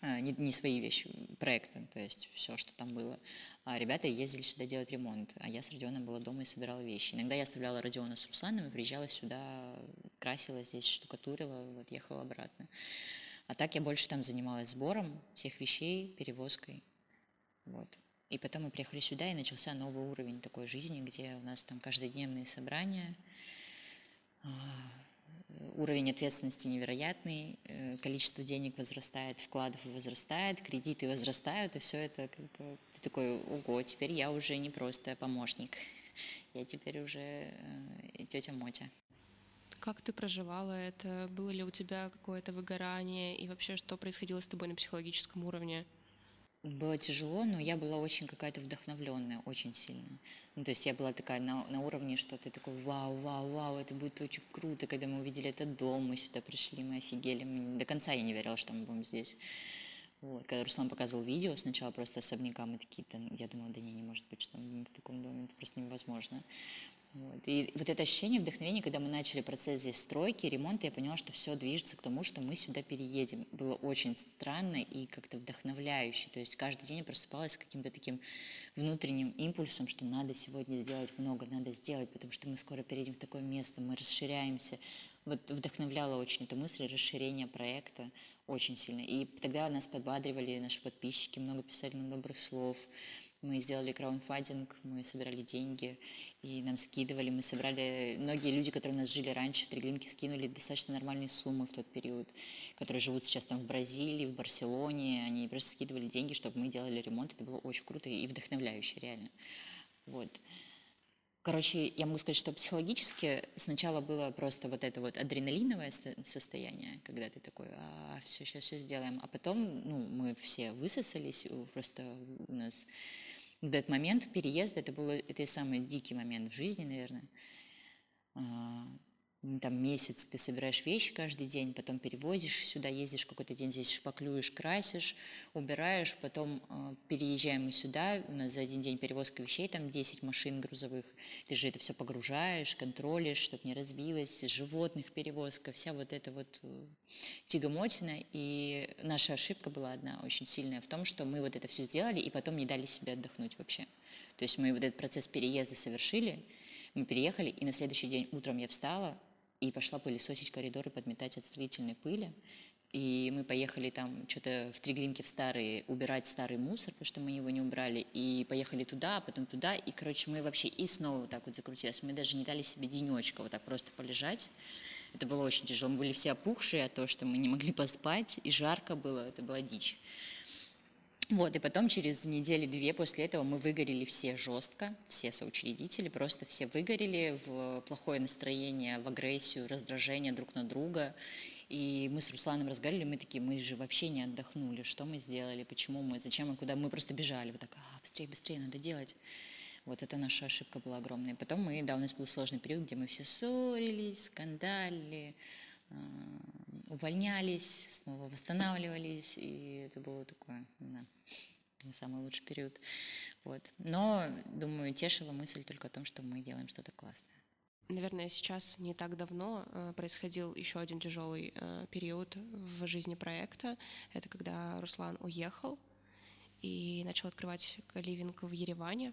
Speaker 2: А, не, не свои вещи, проекты, то есть все, что там было. А ребята ездили сюда делать ремонт, а я с Родионом была дома и собирала вещи. Иногда я оставляла Родиона с Русланом и приезжала сюда, красила здесь, штукатурила, вот ехала обратно. А так я больше там занималась сбором всех вещей, перевозкой. Вот. И потом мы приехали сюда, и начался новый уровень такой жизни, где у нас там каждодневные собрания, а, уровень ответственности невероятный, э, количество денег возрастает, вкладов возрастает, кредиты возрастают, и все это как бы ты такой, ого, теперь я уже не просто помощник, <laughs> я теперь уже э, тетя Мотя.
Speaker 3: Как ты проживала это? Было ли у тебя какое-то выгорание? И вообще, что происходило с тобой на психологическом уровне?
Speaker 2: Было тяжело, но я была очень какая-то вдохновленная, очень сильно. Ну, то есть я была такая на, на уровне, что ты такой, вау, вау, вау, это будет очень круто, когда мы увидели этот дом, мы сюда пришли, мы офигели. Мы, до конца я не верила, что мы будем здесь. Вот. Когда Руслан показывал видео, сначала просто особняка, мы такие, я думала, да не, не может быть, что мы в таком доме, это просто невозможно. Вот. И вот это ощущение вдохновения, когда мы начали процесс здесь стройки, ремонта, я поняла, что все движется к тому, что мы сюда переедем. Было очень странно и как-то вдохновляюще. То есть каждый день я просыпалась с каким-то таким внутренним импульсом, что надо сегодня сделать много, надо сделать, потому что мы скоро переедем в такое место, мы расширяемся. Вот вдохновляла очень эта мысль расширения проекта очень сильно. И тогда нас подбадривали наши подписчики, много писали нам добрых слов. Мы сделали краунфандинг, мы собирали деньги, и нам скидывали, мы собрали... Многие люди, которые у нас жили раньше в Триглинке, скинули достаточно нормальные суммы в тот период, которые живут сейчас там в Бразилии, в Барселоне, они просто скидывали деньги, чтобы мы делали ремонт, это было очень круто и вдохновляюще, реально. Вот. Короче, я могу сказать, что психологически сначала было просто вот это вот адреналиновое состояние, когда ты такой, а, все, сейчас все сделаем. А потом, ну, мы все высосались, просто у нас в этот момент переезда, это был это самый дикий момент в жизни, наверное. Там месяц ты собираешь вещи каждый день, потом перевозишь сюда, ездишь какой-то день здесь шпаклюешь, красишь, убираешь, потом э, переезжаем мы сюда, у нас за один день перевозка вещей, там 10 машин грузовых, ты же это все погружаешь, контролишь, чтобы не разбилось, животных перевозка, вся вот эта вот э, тягомотина, и наша ошибка была одна очень сильная в том, что мы вот это все сделали и потом не дали себе отдохнуть вообще. То есть мы вот этот процесс переезда совершили, мы переехали, и на следующий день утром я встала, и пошла пылесосить коридоры, подметать от строительной пыли. И мы поехали там что-то в Триглинке в старый, убирать старый мусор, потому что мы его не убрали. И поехали туда, потом туда. И, короче, мы вообще и снова вот так вот закрутились. Мы даже не дали себе денечка вот так просто полежать. Это было очень тяжело. Мы были все опухшие от того, что мы не могли поспать, и жарко было, это была дичь. Вот, и потом через недели-две после этого мы выгорели все жестко, все соучредители, просто все выгорели в плохое настроение, в агрессию, раздражение друг на друга. И мы с Русланом разговаривали, мы такие, мы же вообще не отдохнули, что мы сделали, почему мы, зачем мы, куда, мы просто бежали, вот так, а, быстрее, быстрее, надо делать. Вот это наша ошибка была огромная. Потом мы, да, у нас был сложный период, где мы все ссорились, скандалили, а, увольнялись, снова восстанавливались, и это было такое, да, не самый лучший период. Вот. Но, думаю, тешила мысль только о том, что мы делаем что-то классное.
Speaker 3: Наверное, сейчас не так давно э, происходил еще один тяжелый э, период в жизни проекта. Это когда Руслан уехал и начал открывать каливинг в Ереване.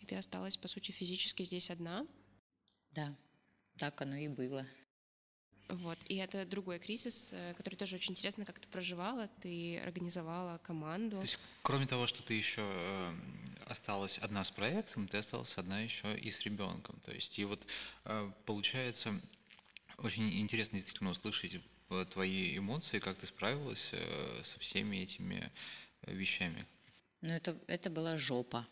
Speaker 3: И ты осталась, по сути, физически здесь одна.
Speaker 2: Да, так оно и было.
Speaker 3: Вот. И это другой кризис, э, который тоже очень интересно, как ты проживала. Ты организовала команду. То
Speaker 1: есть, кроме того, что ты еще э, осталась одна с проектом, ты осталась одна еще и с ребенком. То есть, и вот э, получается очень интересно действительно услышать твои эмоции, как ты справилась со всеми этими вещами.
Speaker 2: Ну, это, это была жопа.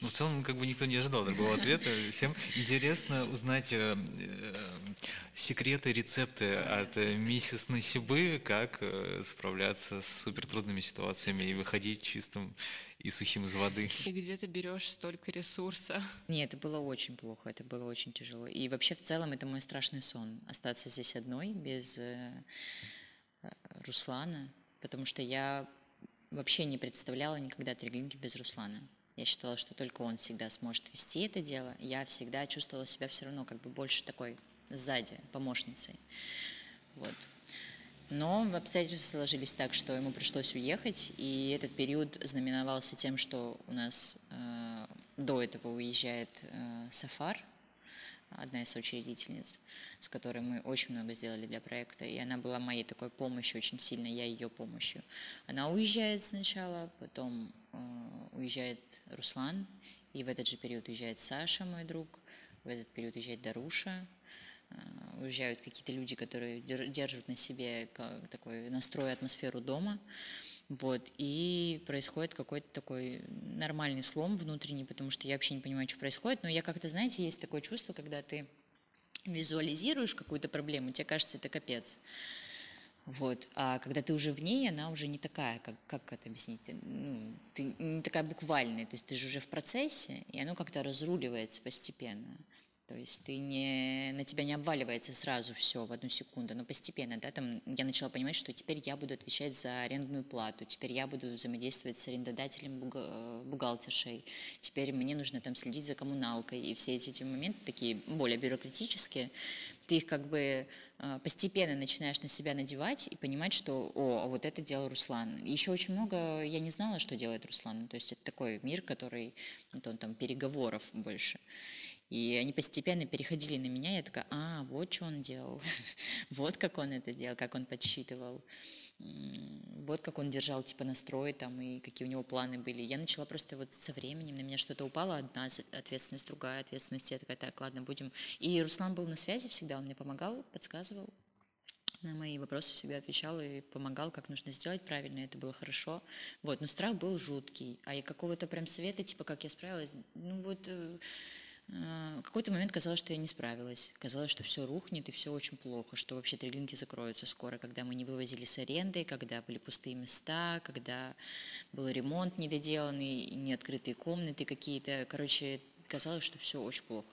Speaker 1: Ну, в целом, как бы никто не ожидал такого ответа. Всем интересно узнать секреты, рецепты от э, миссис Насибы, как э, справляться с супертрудными ситуациями и выходить чистым и сухим из воды.
Speaker 3: И где ты берешь столько ресурса?
Speaker 2: Нет, это было очень плохо, это было очень тяжело. И вообще, в целом, это мой страшный сон. Остаться здесь одной, без э, Руслана, потому что я вообще не представляла никогда Триглинки без Руслана. Я считала, что только он всегда сможет вести это дело. Я всегда чувствовала себя все равно как бы больше такой сзади, помощницей. Вот. Но обстоятельства сложились так, что ему пришлось уехать, и этот период знаменовался тем, что у нас э, до этого уезжает э, Сафар, одна из соучредительниц, с которой мы очень много сделали для проекта, и она была моей такой помощью очень сильно, я ее помощью. Она уезжает сначала, потом э, уезжает Руслан, и в этот же период уезжает Саша, мой друг, в этот период уезжает Даруша, уезжают какие-то люди, которые держат на себе такой настрой, атмосферу дома. Вот, и происходит какой-то такой нормальный слом внутренний, потому что я вообще не понимаю, что происходит, но я как-то, знаете, есть такое чувство, когда ты визуализируешь какую-то проблему, тебе кажется, это капец. Вот. А когда ты уже в ней, она уже не такая, как, как это объяснить, ну, ты не такая буквальная, то есть ты же уже в процессе, и оно как-то разруливается постепенно. То есть ты не, на тебя не обваливается сразу все в одну секунду, но постепенно, да, там я начала понимать, что теперь я буду отвечать за арендную плату, теперь я буду взаимодействовать с арендодателем, бухгалтершей, теперь мне нужно там следить за коммуналкой, и все эти, эти моменты такие более бюрократические, ты их как бы э, постепенно начинаешь на себя надевать и понимать, что, о, вот это делал Руслан. Еще очень много я не знала, что делает Руслан, то есть это такой мир, который, он там переговоров больше. И они постепенно переходили на меня, я такая, а, вот что он делал, <laughs> вот как он это делал, как он подсчитывал, вот как он держал типа настрой там и какие у него планы были. Я начала просто вот со временем, на меня что-то упало, одна ответственность, другая ответственность, я такая, так, ладно, будем. И Руслан был на связи всегда, он мне помогал, подсказывал, на мои вопросы всегда отвечал и помогал, как нужно сделать правильно, это было хорошо. Вот, но страх был жуткий, а и какого-то прям совета, типа, как я справилась, ну вот э, в какой-то момент казалось, что я не справилась. Казалось, что все рухнет и все очень плохо, что вообще трейлинки закроются скоро, когда мы не вывозили с аренды, когда были пустые места, когда был ремонт недоделанный, неоткрытые комнаты какие-то. Короче, казалось, что все очень плохо.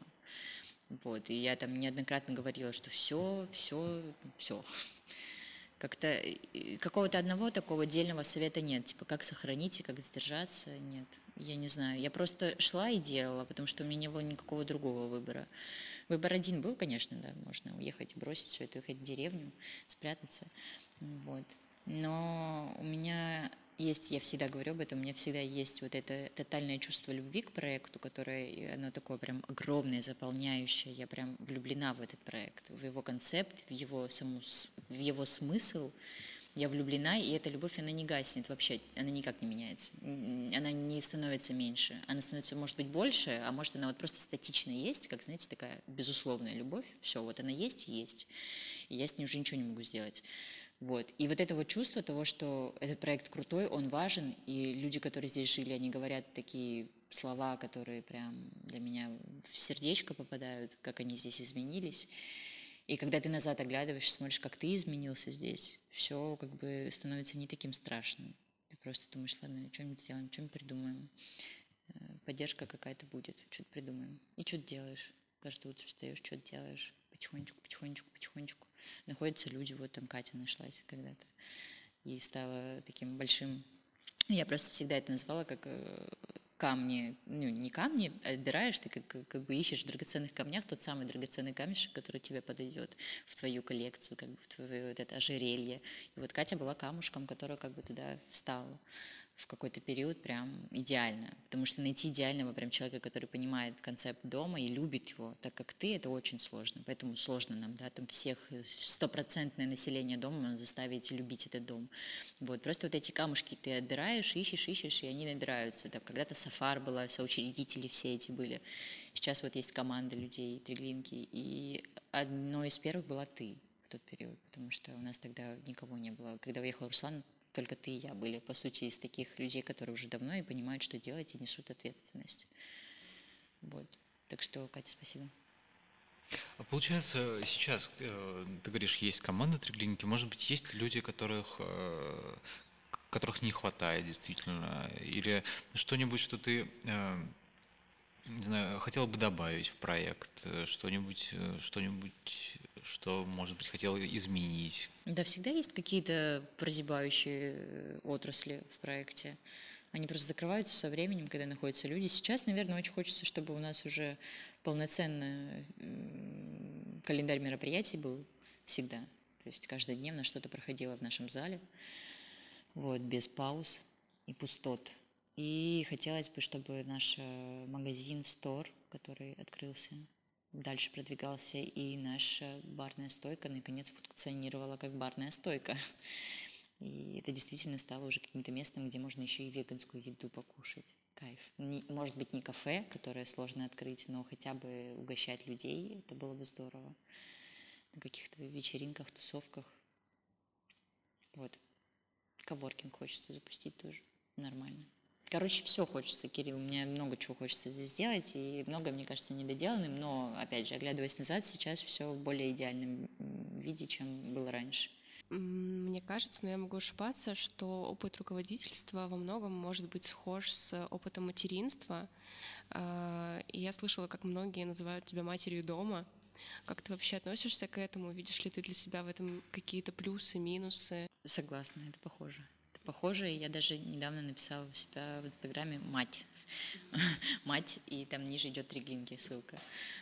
Speaker 2: Вот, и я там неоднократно говорила, что все, все, все. Как-то э, какого-то одного такого отдельного совета нет. Типа, как сохранить и как сдержаться, нет. Я не знаю. Я просто шла и делала, потому что у меня не было никакого другого выбора. Выбор один был, конечно, да, можно уехать, бросить все это, уехать в деревню, спрятаться. Вот. Но у меня есть, я всегда говорю об этом, у меня всегда есть вот это тотальное чувство любви к проекту, которое, оно такое прям огромное, заполняющее. Я прям влюблена в этот проект, в его концепт, в его, саму, в его смысл. Я влюблена, и эта любовь, она не гаснет вообще, она никак не меняется. Она не становится меньше. Она становится, может быть, больше, а может, она вот просто статично есть, как, знаете, такая безусловная любовь. Все, вот она есть и есть. И я с ней уже ничего не могу сделать. Вот. И вот это вот чувство того, что этот проект крутой, он важен, и люди, которые здесь жили, они говорят такие слова, которые прям для меня в сердечко попадают, как они здесь изменились. И когда ты назад оглядываешься, смотришь, как ты изменился здесь, все как бы становится не таким страшным. Ты просто думаешь, ладно, что-нибудь сделаем, что-нибудь придумаем. Э, поддержка какая-то будет, что-то придумаем. И что-то делаешь. Каждое утро встаешь, что-то делаешь. Потихонечку, потихонечку, потихонечку находятся люди, вот там Катя нашлась когда-то, и стала таким большим, я просто всегда это назвала как э, камни, ну не камни, отбираешь, ты как, как бы ищешь в драгоценных камнях тот самый драгоценный камешек, который тебе подойдет в твою коллекцию, как бы в твое вот это ожерелье. И вот Катя была камушком, который как бы туда встала в какой-то период прям идеально. Потому что найти идеального прям человека, который понимает концепт дома и любит его, так как ты, это очень сложно. Поэтому сложно нам, да, там всех стопроцентное население дома заставить любить этот дом. Вот, просто вот эти камушки ты отбираешь, ищешь, ищешь, и они набираются. Там когда-то Сафар была, соучредители все эти были. Сейчас вот есть команда людей, триглинки, и одной из первых была ты в тот период, потому что у нас тогда никого не было. Когда уехал Руслан, только ты и я были, по сути, из таких людей, которые уже давно и понимают, что делать, и несут ответственность. Вот. Так что, Катя, спасибо.
Speaker 1: Получается, сейчас, э, ты говоришь, есть команда Триглинки, может быть, есть люди, которых, э, которых не хватает действительно, или что-нибудь, что ты э, не знаю, хотел бы добавить в проект, что-нибудь, что-нибудь что, может быть, хотел изменить?
Speaker 2: Да, всегда есть какие-то прозябающие э, отрасли в проекте. Они просто закрываются со временем, когда находятся люди. Сейчас, наверное, очень хочется, чтобы у нас уже полноценный календарь мероприятий был всегда. То есть каждодневно что-то проходило в нашем зале, вот, без пауз и пустот. И хотелось бы, чтобы наш э, магазин, стор, который открылся дальше продвигался и наша барная стойка наконец функционировала как барная стойка. И это действительно стало уже каким-то местом, где можно еще и веганскую еду покушать. Кайф. Не, может быть, не кафе, которое сложно открыть, но хотя бы угощать людей, это было бы здорово. На каких-то вечеринках, тусовках. Вот. Коворкинг хочется запустить тоже. Нормально. Короче, все хочется, Кирилл. Мне много чего хочется здесь сделать, и много, мне кажется, недоделанным, но, опять же, оглядываясь назад, сейчас все в более идеальном виде, чем было раньше.
Speaker 3: Мне кажется, но я могу ошибаться, что опыт руководительства во многом может быть схож с опытом материнства. А, и я слышала, как многие называют тебя матерью дома. Как ты вообще относишься к этому? Видишь ли ты для себя в этом какие-то плюсы, минусы?
Speaker 2: Согласна, это похоже похоже. Я даже недавно написала у себя в Инстаграме «мать». <laughs> мать, и там ниже идет три глинки, ссылка.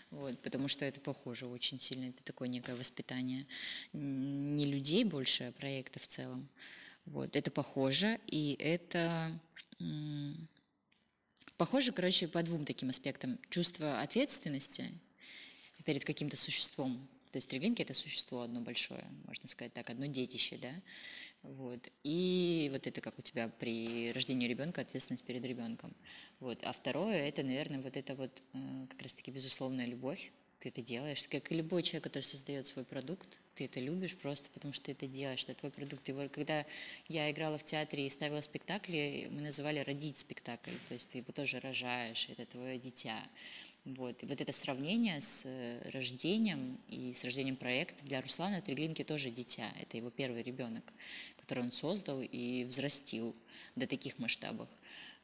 Speaker 2: Вот, потому что это похоже очень сильно. Это такое некое воспитание не людей больше, а проекта в целом. Вот, это похоже, и это похоже, короче, по двум таким аспектам. Чувство ответственности перед каким-то существом. То есть треглинки – это существо одно большое, можно сказать так, одно детище, да, вот. И вот это как у тебя при рождении ребенка ответственность перед ребенком. Вот. А второе это, наверное, вот это вот э, как раз-таки безусловная любовь. Ты это делаешь, как и любой человек, который создает свой продукт, ты это любишь просто потому, что ты это делаешь, это твой продукт. Его, когда я играла в театре и ставила спектакли, мы называли родить спектакль, то есть ты его тоже рожаешь, это твое дитя. Вот. И вот это сравнение с э, рождением и с рождением проекта для Руслана Треглинки тоже дитя. Это его первый ребенок, который он создал и взрастил до таких масштабов.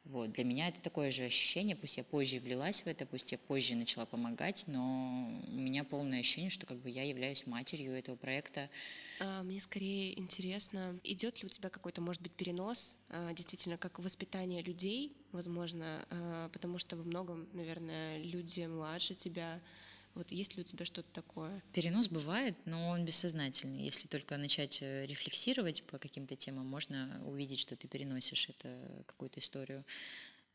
Speaker 2: Вот. Для меня это такое же ощущение, пусть я позже влилась в это, пусть я позже начала помогать, но у меня полное ощущение, что как бы я являюсь матерью этого проекта.
Speaker 3: А, мне скорее интересно, идет ли у тебя какой-то, может быть, перенос, а, действительно, как воспитание людей, возможно, а, потому что во многом, наверное, люди младше тебя, вот есть ли у тебя что-то такое?
Speaker 2: Перенос бывает, но он бессознательный. Если только начать э, рефлексировать по каким-то темам, можно увидеть, что ты переносишь это какую-то историю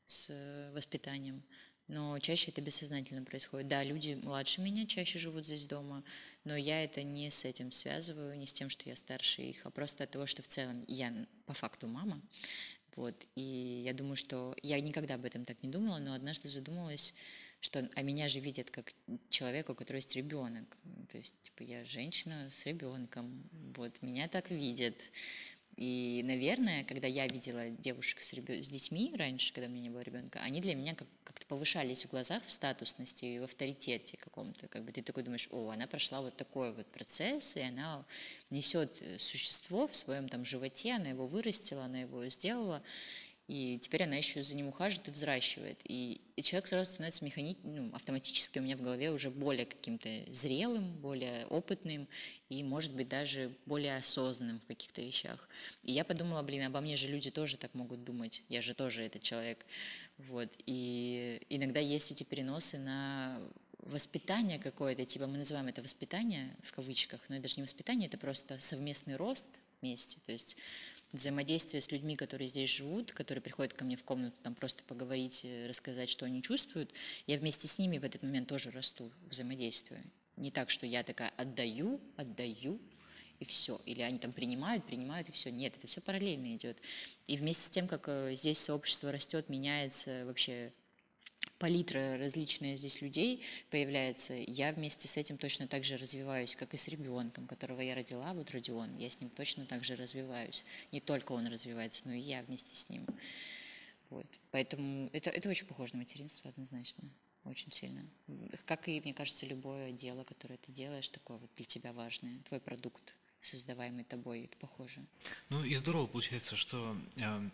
Speaker 2: с э, воспитанием. Но чаще это бессознательно происходит. Да, люди младше меня чаще живут здесь дома, но я это не с этим связываю, не с тем, что я старше их, а просто от того, что в целом я по факту мама. Вот. И я думаю, что я никогда об этом так не думала, но однажды задумалась, что а меня же видят как человека, у которого есть ребенок. То есть, типа, я женщина с ребенком. Вот, меня так видят. И, наверное, когда я видела девушек с, ребё... с детьми раньше, когда у меня не было ребенка, они для меня как- как-то повышались в глазах в статусности и в авторитете каком-то. Как бы ты такой думаешь, о, она прошла вот такой вот процесс, и она несет э, существо в своем там животе, она его вырастила, она его сделала. И теперь она еще за ним ухаживает и взращивает. И, и человек сразу становится механи... ну, автоматически у меня в голове уже более каким-то зрелым, более опытным и, может быть, даже более осознанным в каких-то вещах. И я подумала, блин, обо мне же люди тоже так могут думать. Я же тоже этот человек. Вот. И иногда есть эти переносы на воспитание какое-то, типа мы называем это воспитание в кавычках, но это даже не воспитание, это просто совместный рост вместе. То есть взаимодействие с людьми, которые здесь живут, которые приходят ко мне в комнату там просто поговорить, э, рассказать, что они чувствуют, я вместе с ними в этот момент тоже расту, взаимодействую. Не так, что я такая отдаю, отдаю, и все. Или они там принимают, принимают, и все. Нет, это все параллельно идет. И вместе с тем, как э, здесь сообщество растет, меняется вообще палитра различная здесь людей появляется, я вместе с этим точно так же развиваюсь, как и с ребенком, которого я родила, вот Родион, я с ним точно так же развиваюсь. Не только он развивается, но и я вместе с ним. Вот. Поэтому это, это очень похоже на материнство однозначно, очень сильно. Как и, мне кажется, любое дело, которое ты делаешь, такое вот для тебя важное, твой продукт, создаваемый тобой, это похоже.
Speaker 1: Ну и здорово получается, что э,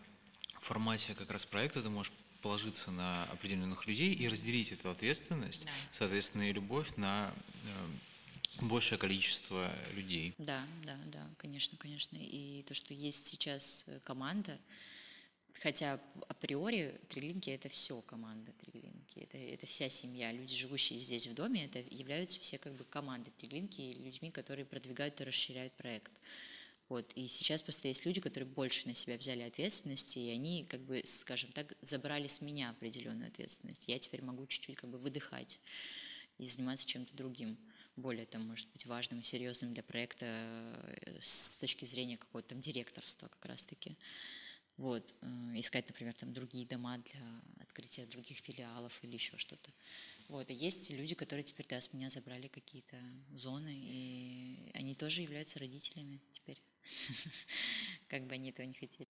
Speaker 1: в формате как раз проекта ты можешь положиться на определенных людей и разделить эту ответственность,
Speaker 2: Да.
Speaker 1: соответственно, и любовь на э, большее количество людей.
Speaker 2: Да, да, да, конечно, конечно. И то, что есть сейчас э, команда, хотя априори Триглинки это все команда Триглинки, это, это вся семья. Люди, живущие здесь в доме, это являются все как бы командой Триглинки и людьми, которые продвигают и расширяют проект. Вот. И сейчас просто есть люди, которые больше на себя взяли ответственности, и они, как бы, скажем так, забрали с меня определенную ответственность. Я теперь могу чуть-чуть как бы выдыхать и заниматься чем-то другим, более там, может быть, важным и серьезным для проекта э, с точки зрения какого-то там директорства как раз-таки. Вот, э, искать, например, там другие дома для открытия других филиалов или еще что-то. Вот, и есть люди, которые теперь, да, с меня забрали какие-то зоны, и они тоже являются родителями теперь. <laughs> Как бы они этого не хотели.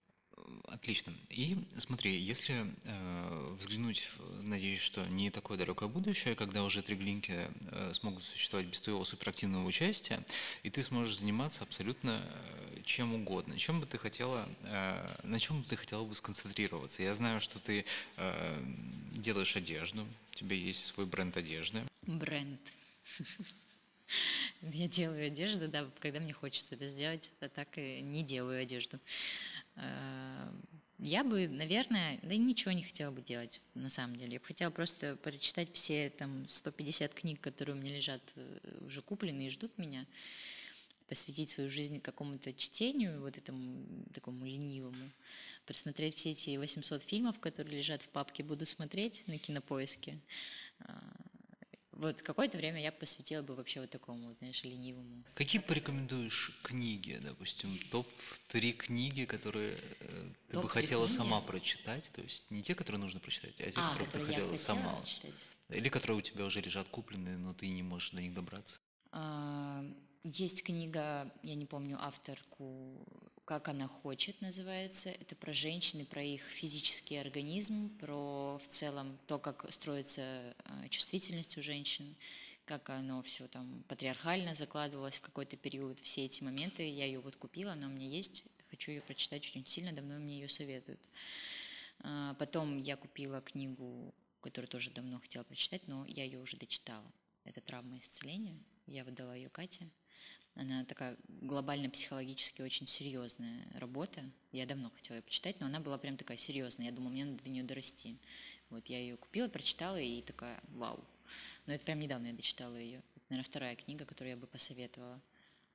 Speaker 1: Отлично. И смотри, если э, взглянуть, надеюсь, что не такое далекое будущее, когда уже три глинки э, смогут существовать без твоего суперактивного участия, и ты сможешь заниматься абсолютно э, чем угодно. Чем бы ты хотела, э, на чем бы ты хотела бы сконцентрироваться? Я знаю, что ты э, делаешь одежду, у тебя есть свой бренд одежды.
Speaker 2: Бренд. <laughs> <laughs> Я делаю одежду, да, когда мне хочется это сделать, а так и не делаю одежду. Э, Я бы, наверное, да ничего не хотела бы делать, на самом деле. Я бы хотела просто прочитать все там 150 книг, которые у меня лежат э, уже купленные и ждут меня, посвятить свою жизнь какому-то чтению, вот этому такому ленивому, просмотреть все эти 800 фильмов, которые лежат в папке, буду смотреть на кинопоиске. Вот какое-то время я посвятила бы вообще вот такому, вот, знаешь, ленивому.
Speaker 1: Какие порекомендуешь книги, допустим, топ-3 книги, которые э, ты бы
Speaker 2: Топ-три
Speaker 1: хотела
Speaker 2: книги?
Speaker 1: сама прочитать? То есть не те, которые нужно прочитать, а те,
Speaker 2: А,
Speaker 1: которые бы ты
Speaker 2: которые я
Speaker 1: хотела
Speaker 2: хотела
Speaker 1: сама.
Speaker 2: читать.
Speaker 1: Или которые у тебя уже лежат купленные, но ты не можешь до них добраться.
Speaker 2: А, Есть книга, я не помню авторку, как она хочет, называется. Это про женщины, про их физический организм, про в целом то, как строится э, чувствительность у женщин, как оно все там патриархально закладывалось в какой-то период. Все эти моменты я ее вот купила, она у меня есть, хочу ее прочитать очень сильно, давно мне ее советуют. А, потом я купила книгу, которую тоже давно хотела прочитать, но я ее уже дочитала. Это «Травма исцеления». Я выдала ее Кате. Она такая глобально психологически очень серьезная работа. Я давно хотела ее почитать, но она была прям такая серьезная. Я думала, мне надо до нее дорасти. Вот я ее купила, прочитала и такая, вау. Но это прям недавно я дочитала ее. Это, наверное, вторая книга, которую я бы посоветовала.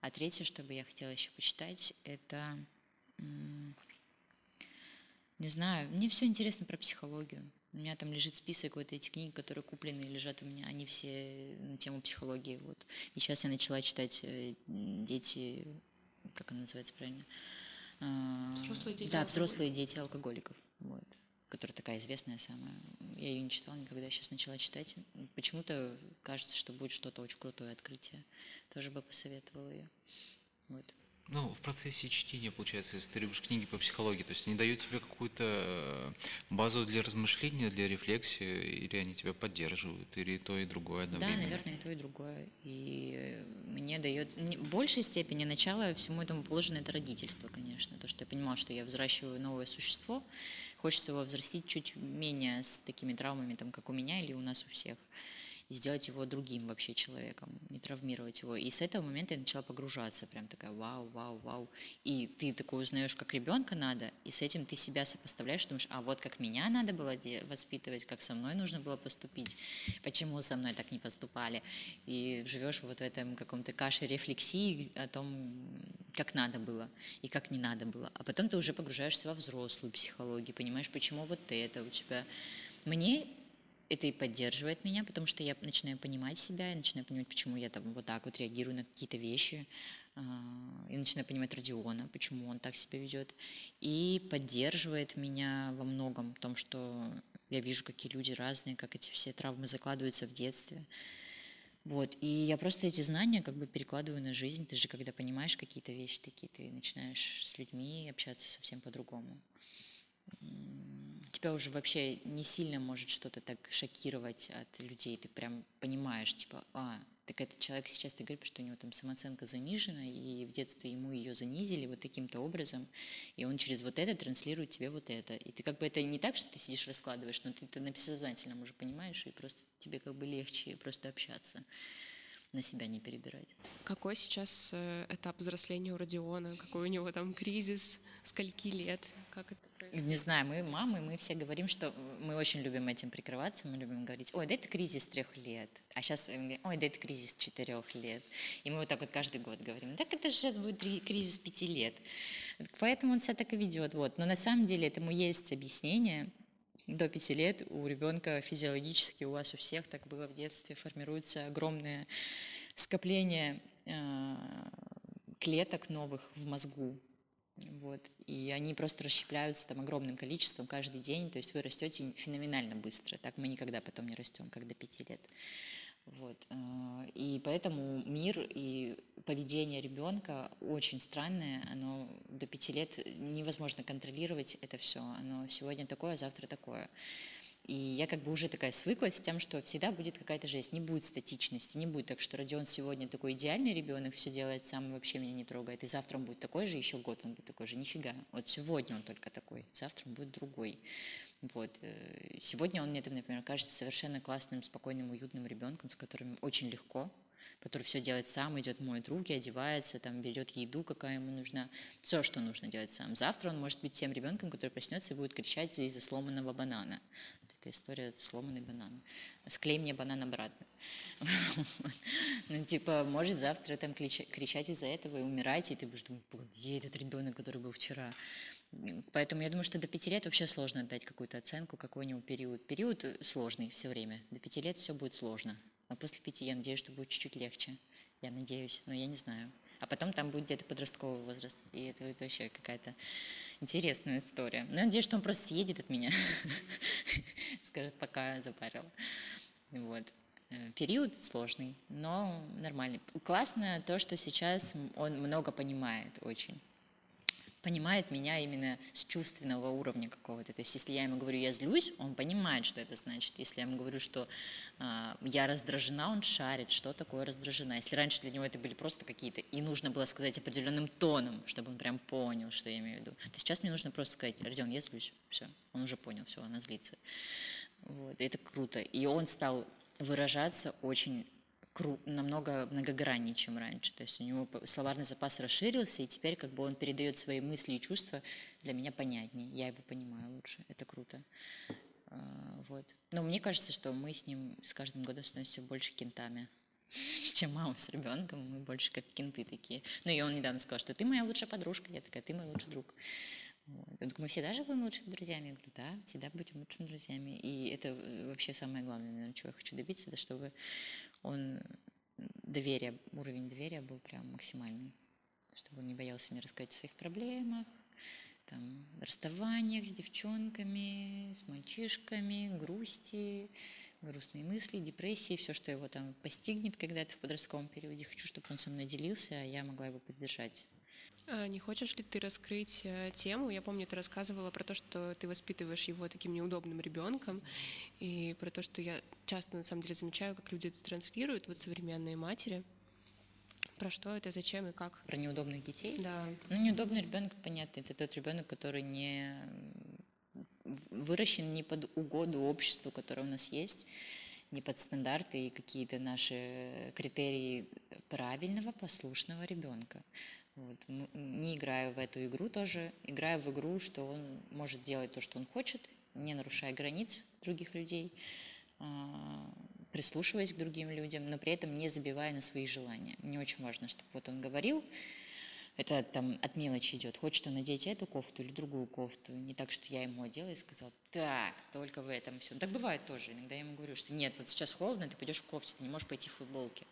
Speaker 2: А третье, что бы я хотела еще почитать, это не знаю, мне все интересно про психологию. У меня там лежит список вот этих книг, которые куплены и лежат у меня. Они все на тему психологии. Вот. И сейчас я начала читать э, «Дети...» Как она называется правильно?
Speaker 3: А, взрослые дети
Speaker 2: Да, «Взрослые дети алкоголиков». Вот которая такая известная самая. Я ее не читала никогда, сейчас начала читать. Почему-то кажется, что будет что-то очень крутое открытие. Тоже бы посоветовала ее. Вот.
Speaker 1: Ну, в процессе чтения, получается, если ты любишь книги по психологии, то есть они дают тебе какую-то э, базу для размышления, для рефлексии, или они тебя поддерживают, или то и другое
Speaker 2: одновременно? Да, наверное, и то, и другое. И мне дает... В большей степени начало всему этому положено это родительство, конечно. То, что я понимала, что я взращиваю новое существо, хочется его взрастить чуть менее с такими травмами, там, как у меня или у нас у всех и сделать его другим вообще человеком, не травмировать его. И с этого момента я начала погружаться, прям такая вау, вау, вау. И ты такой узнаешь, как ребенка надо, и с этим ты себя сопоставляешь, думаешь, а вот как меня надо было воспитывать, как со мной нужно было поступить, почему со мной так не поступали. И живешь вот в этом каком-то каше рефлексии о том, как надо было и как не надо было. А потом ты уже погружаешься во взрослую психологию, понимаешь, почему вот это у тебя. Мне это и поддерживает меня, потому что я начинаю понимать себя, я начинаю понимать, почему я там вот так вот реагирую на какие-то вещи, а, и начинаю понимать Родиона, почему он так себя ведет, и поддерживает меня во многом, в том, что я вижу, какие люди разные, как эти все травмы закладываются в детстве. Вот, и я просто эти знания как бы перекладываю на жизнь. Ты же, когда понимаешь какие-то вещи такие, ты начинаешь с людьми общаться совсем по-другому тебя уже вообще не сильно может что-то так шокировать от людей. Ты прям понимаешь, типа, а, так этот человек сейчас, ты говоришь, что у него там самооценка занижена, и в детстве ему ее занизили вот таким-то образом, и он через вот это транслирует тебе вот это. И ты как бы это не так, что ты сидишь раскладываешь, но ты это на бессознательном уже понимаешь, и просто тебе как бы легче просто общаться на себя не перебирать.
Speaker 3: Какой сейчас э, этап взросления у Родиона? Какой у него там кризис? Скольки лет? Как это?
Speaker 2: Не знаю, мы мамы, мы все говорим, что мы очень любим этим прикрываться, мы любим говорить, ой, да это кризис трех лет, а сейчас ой, да это кризис четырех лет. И мы вот так вот каждый год говорим, так это же сейчас будет кризис пяти лет. Поэтому он себя так и ведет. Вот. Но на самом деле этому есть объяснение, до пяти лет у ребенка физиологически, у вас у всех так было в детстве, формируется огромное скопление э, клеток новых в мозгу. Вот. И они просто расщепляются там огромным количеством каждый день. То есть вы растете феноменально быстро. Так мы никогда потом не растем, как до пяти лет. Вот. Э, и поэтому мир и поведение ребенка очень странное. Оно до пяти лет невозможно контролировать это все. Оно сегодня такое, а завтра такое. И я как бы уже такая свыклась с тем, что всегда будет какая-то жесть, не будет статичности, не будет так, что Родион сегодня такой идеальный ребенок, все делает сам, вообще меня не трогает, и завтра он будет такой же, еще год он будет такой же, нифига. Вот сегодня он только такой, завтра он будет другой. Вот. Э, сегодня он мне, например, кажется совершенно классным, спокойным, уютным ребенком, с которым очень легко, который все делает сам, идет, моет руки, одевается, там, берет еду, какая ему нужна, все, что нужно делать сам. Завтра он может быть тем ребенком, который проснется и будет кричать из-за сломанного банана. Это история сломанный банан. Склей мне банан обратно. <laughs> Ну, типа, может завтра там кричать из-за этого и умирать, и ты будешь думать, где этот ребенок, который был вчера. Поэтому я думаю, что до пяти лет вообще сложно дать какую-то оценку, какой у него период. Период сложный все время. До пяти лет все будет сложно. А после пяти я надеюсь, что будет чуть-чуть легче. Я надеюсь, но я не знаю. А потом там будет где-то подростковый возраст. И это, это вообще какая-то интересная история. Но я надеюсь, что он просто съедет от меня. <laughs> Скажет, пока запарил. Вот. Э, период сложный, но нормальный. Классно то, что сейчас он много понимает очень понимает меня именно с чувственного уровня какого-то. То есть если я ему говорю, я злюсь, он понимает, что это значит. Если я ему говорю, что э, я раздражена, он шарит, что такое раздражена. Если раньше для него это были просто какие-то, и нужно было сказать определенным тоном, чтобы он прям понял, что я имею в виду, то сейчас мне нужно просто сказать, Родион, я злюсь, все, он уже понял, все, она злится. Вот, это круто. И он стал выражаться очень намного многограннее, чем раньше. То есть у него словарный запас расширился, и теперь как бы он передает свои мысли и чувства для меня понятнее. Я его понимаю лучше. Это круто. А, вот. Но мне кажется, что мы с ним с каждым годом становимся все больше кентами <laughs> чем мама с ребенком, мы больше как кенты такие. Ну и он недавно сказал, что ты моя лучшая подружка, я такая, ты мой лучший друг. Вот. Он говорит, мы всегда же будем лучшими друзьями. Я говорю, да, всегда будем лучшими друзьями. И это э, вообще самое главное, наверное, чего я хочу добиться, это чтобы он доверие, уровень доверия был прям максимальный, чтобы он не боялся мне рассказать о своих проблемах, там, расставаниях с девчонками, с мальчишками, грусти, грустные мысли, депрессии, все, что его там постигнет когда-то в подростковом периоде. Хочу, чтобы он со мной делился, а я могла его поддержать.
Speaker 3: А не хочешь ли ты раскрыть э, тему? Я помню, ты рассказывала про то, что ты воспитываешь его таким неудобным ребенком, и про то, что я часто на самом деле замечаю, как люди это транслируют, вот современные матери. Про что это, зачем и как?
Speaker 2: Про неудобных детей?
Speaker 3: Да.
Speaker 2: Ну, неудобный ребенок, понятно, это тот ребенок, который не выращен не под угоду обществу, которое у нас есть, не под стандарты и какие-то наши критерии правильного, послушного ребенка. Вот. Не играю в эту игру тоже, играю в игру, что он может делать то, что он хочет, не нарушая границ других людей, а, прислушиваясь к другим людям, но при этом не забивая на свои желания. Мне очень важно, чтобы вот он говорил, это там от мелочи идет. Хочет он надеть эту кофту или другую кофту. Не так, что я ему одела и сказала, так, только в этом все. Так бывает тоже. Иногда я ему говорю, что нет, вот сейчас холодно, ты пойдешь в кофте, ты не можешь пойти в футболке.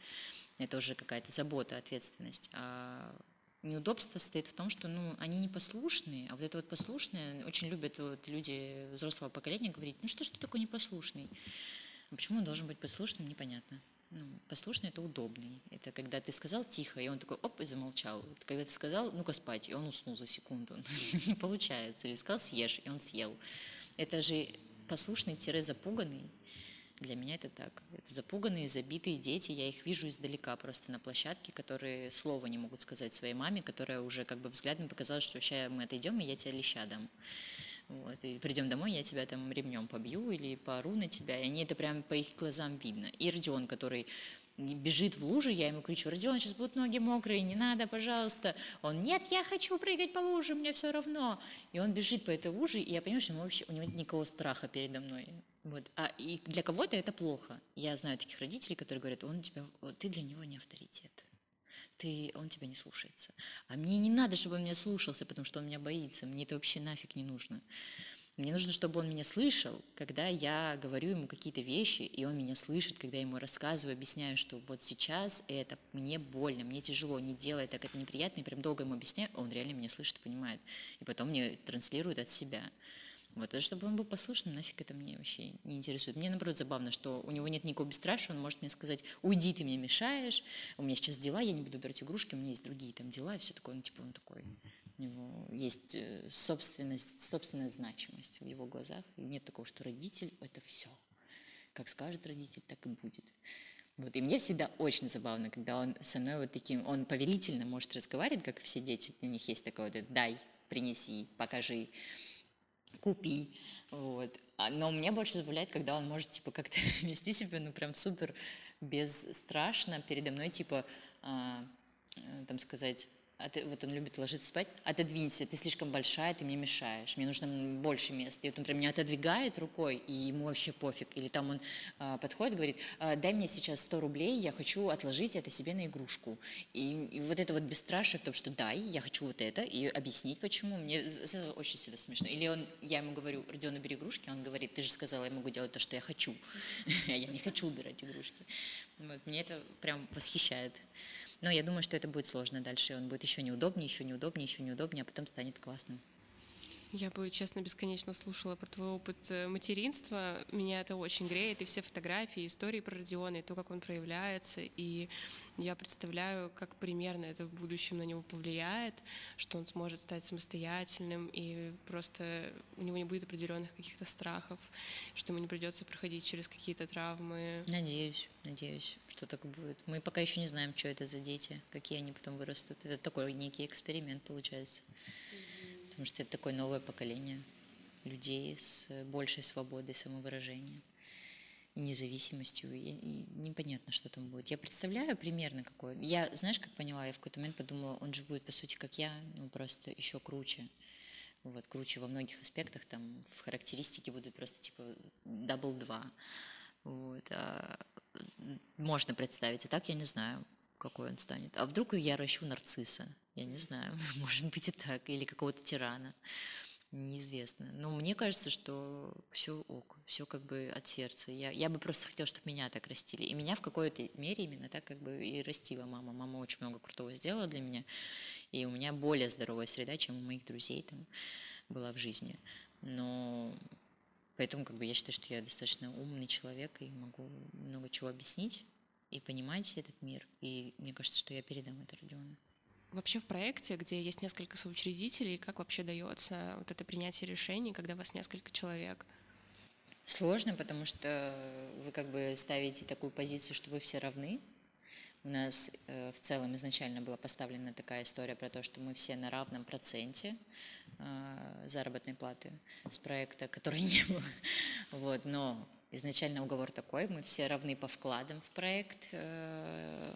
Speaker 2: Это уже какая-то забота, ответственность. А неудобство стоит в том, что ну, они непослушные, а вот это вот послушное, очень любят вот люди взрослого поколения говорить, ну что ж ты такой непослушный? А почему он должен быть послушным, непонятно. Ну, послушный – это удобный. Это когда ты сказал тихо, и он такой, оп, и замолчал. Когда ты сказал, ну-ка спать, и он уснул за секунду. <laughs> Не получается. Или сказал, съешь, и он съел. Это же послушный-запуганный, для меня это так. Это запуганные, забитые дети. Я их вижу издалека просто на площадке, которые слова не могут сказать своей маме, которая уже как бы взглядом показала, что сейчас мы отойдем, и я тебя леща дам. Вот, и придем домой, я тебя там ремнем побью или поору на тебя. И они это прям по их глазам видно. И Родион, который бежит в лужу, я ему кричу, Родион, сейчас будут ноги мокрые, не надо, пожалуйста. Он, нет, я хочу прыгать по луже, мне все равно. И он бежит по этой луже, и я понимаю, что ему вообще, у него нет никакого страха передо мной. Вот. А и для кого-то это плохо. Я знаю таких родителей, которые говорят, он тебя, ты для него не авторитет. Ты, он тебя не слушается. А мне не надо, чтобы он меня слушался, потому что он меня боится. Мне это вообще нафиг не нужно. Мне нужно, чтобы он меня слышал, когда я говорю ему какие-то вещи, и он меня слышит, когда я ему рассказываю, объясняю, что вот сейчас это мне больно, мне тяжело, не делай так, это неприятно, и прям долго ему объясняю, он реально меня слышит и понимает. И потом мне транслирует от себя. Вот, это чтобы он был послушным, нафиг это мне вообще не интересует. Мне, наоборот, забавно, что у него нет никакого бесстрашия, он может мне сказать, уйди, ты мне мешаешь, у меня сейчас дела, я не буду брать игрушки, у меня есть другие там дела, и все такое, ну, типа, он такой, у него есть э, собственность, собственная значимость в его глазах, и нет такого, что родитель – это все. Как скажет родитель, так и будет. Вот. И мне всегда очень забавно, когда он со мной вот таким, он повелительно может разговаривать, как все дети, у них есть такое вот «дай», «принеси», «покажи» купи. Вот. А, но мне больше забавляет, когда он может, типа, как-то <laughs> вести себя, ну, прям супер бесстрашно передо мной, типа, а, э, там сказать, от, вот он любит ложиться спать, отодвинься, ты слишком большая, ты мне мешаешь, мне нужно больше места. И вот он прям меня отодвигает рукой, и ему вообще пофиг. Или там он а, подходит, говорит, а, дай мне сейчас 100 рублей, я хочу отложить это себе на игрушку. И, и вот это вот бесстрашие в том, что дай, я хочу вот это, и объяснить, почему, мне очень всегда смешно. Или он, я ему говорю, Родион, убери игрушки, он говорит, ты же сказала, я могу делать то, что я хочу. А <laughs> я не хочу убирать игрушки. Мне это прям восхищает. Но я думаю, что это будет сложно дальше. Он будет еще неудобнее, еще неудобнее, еще неудобнее, а потом станет классным.
Speaker 3: Я бы, честно, бесконечно слушала про твой опыт э, материнства. Меня это очень греет, и все фотографии, истории про Родиона, и то, как он проявляется, и я представляю, как примерно это в будущем на него повлияет, что он сможет стать самостоятельным, и просто у него не будет определенных каких-то страхов, что ему не придется проходить через какие-то травмы.
Speaker 2: Надеюсь, надеюсь, что так будет. Мы пока еще не знаем, что это за дети, какие они потом вырастут. Это такой некий эксперимент получается. Потому что это такое новое поколение людей с большей свободой самовыражения независимостью, и, и непонятно, что там будет. Я представляю примерно какой. Я, знаешь, как поняла, я в какой-то момент подумала, он же будет, по сути, как я, ну, просто еще круче. Вот, круче во многих аспектах, там, в характеристике будут просто, типа, double два. Вот, а можно представить, а так я не знаю какой он станет. А вдруг я ращу нарцисса? Я не знаю, <laughs> может быть и так, или какого-то тирана. Неизвестно. Но мне кажется, что все ок, все как бы от сердца. Я, я бы просто хотела, чтобы меня так растили. И меня в какой-то мере именно так как бы и растила мама. Мама очень много крутого сделала для меня. И у меня более здоровая среда, чем у моих друзей там была в жизни. Но поэтому как бы я считаю, что я достаточно умный человек и могу много чего объяснить и понимать этот мир. И мне кажется, что я передам это Родиону.
Speaker 3: Вообще в проекте, где есть несколько соучредителей, как вообще дается вот это принятие решений, когда вас несколько человек?
Speaker 2: Сложно, потому что вы как бы ставите такую позицию, что вы все равны. У нас э, в целом изначально была поставлена такая история про то, что мы все на равном проценте э, заработной платы с проекта, который <laughs> не был. Вот, но изначально уговор такой, мы все равны по вкладам в проект э,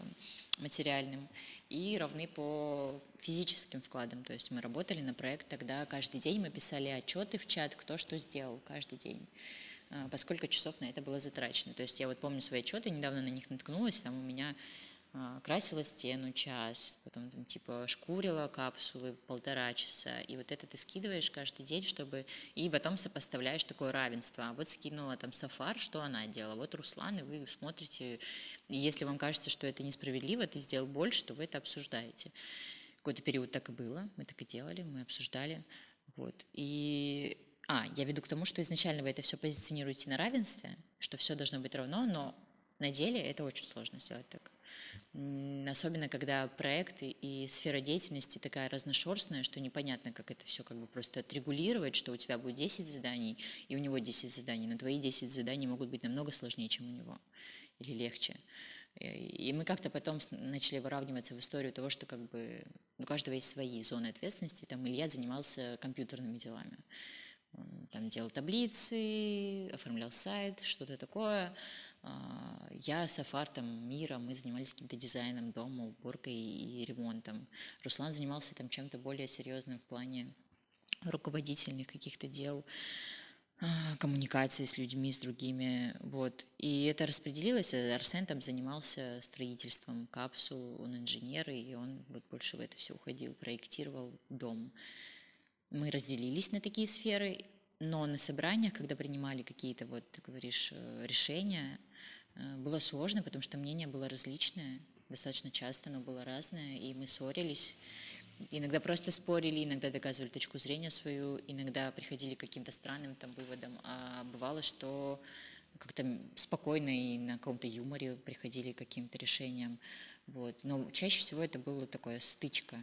Speaker 2: материальным и равны по физическим вкладам. То есть мы работали на проект тогда каждый день, мы писали отчеты в чат, кто что сделал каждый день э, поскольку часов на это было затрачено. То есть я вот помню свои отчеты, недавно на них наткнулась, там у меня красила стену час, потом там, типа шкурила капсулы полтора часа, и вот это ты скидываешь каждый день, чтобы, и потом сопоставляешь такое равенство. А вот скинула там Сафар, что она делала, вот Руслан, и вы смотрите, и если вам кажется, что это несправедливо, ты сделал больше, то вы это обсуждаете. Какой-то период так и было, мы так и делали, мы обсуждали, вот, и а, я веду к тому, что изначально вы это все позиционируете на равенстве, что все должно быть равно, но на деле это очень сложно сделать так. Особенно, когда проекты и сфера деятельности такая разношерстная, что непонятно, как это все как бы просто отрегулировать, что у тебя будет 10 заданий, и у него 10 заданий, но твои 10 заданий могут быть намного сложнее, чем у него, или легче. И мы как-то потом начали выравниваться в историю того, что как бы у каждого есть свои зоны ответственности. Там Илья занимался компьютерными делами. Он там делал таблицы, оформлял сайт, что-то такое. А, я с Афартом Мира, мы занимались каким-то дизайном дома, уборкой и ремонтом. Руслан занимался там чем-то более серьезным в плане руководительных каких-то дел а, коммуникации с людьми, с другими, вот. И это распределилось, Арсен там занимался строительством капсул, он инженер, и он вот больше в это все уходил, проектировал дом. Мы разделились на такие сферы, но на собраниях, когда принимали какие-то, вот ты говоришь, э, решения, было сложно, потому что мнение было различное, достаточно часто оно было разное, и мы ссорились. Иногда просто спорили, иногда доказывали точку зрения свою, иногда приходили к каким-то странным там выводам, а бывало, что как-то спокойно и на каком-то юморе приходили к каким-то решениям. Вот. Но чаще всего это была такая стычка,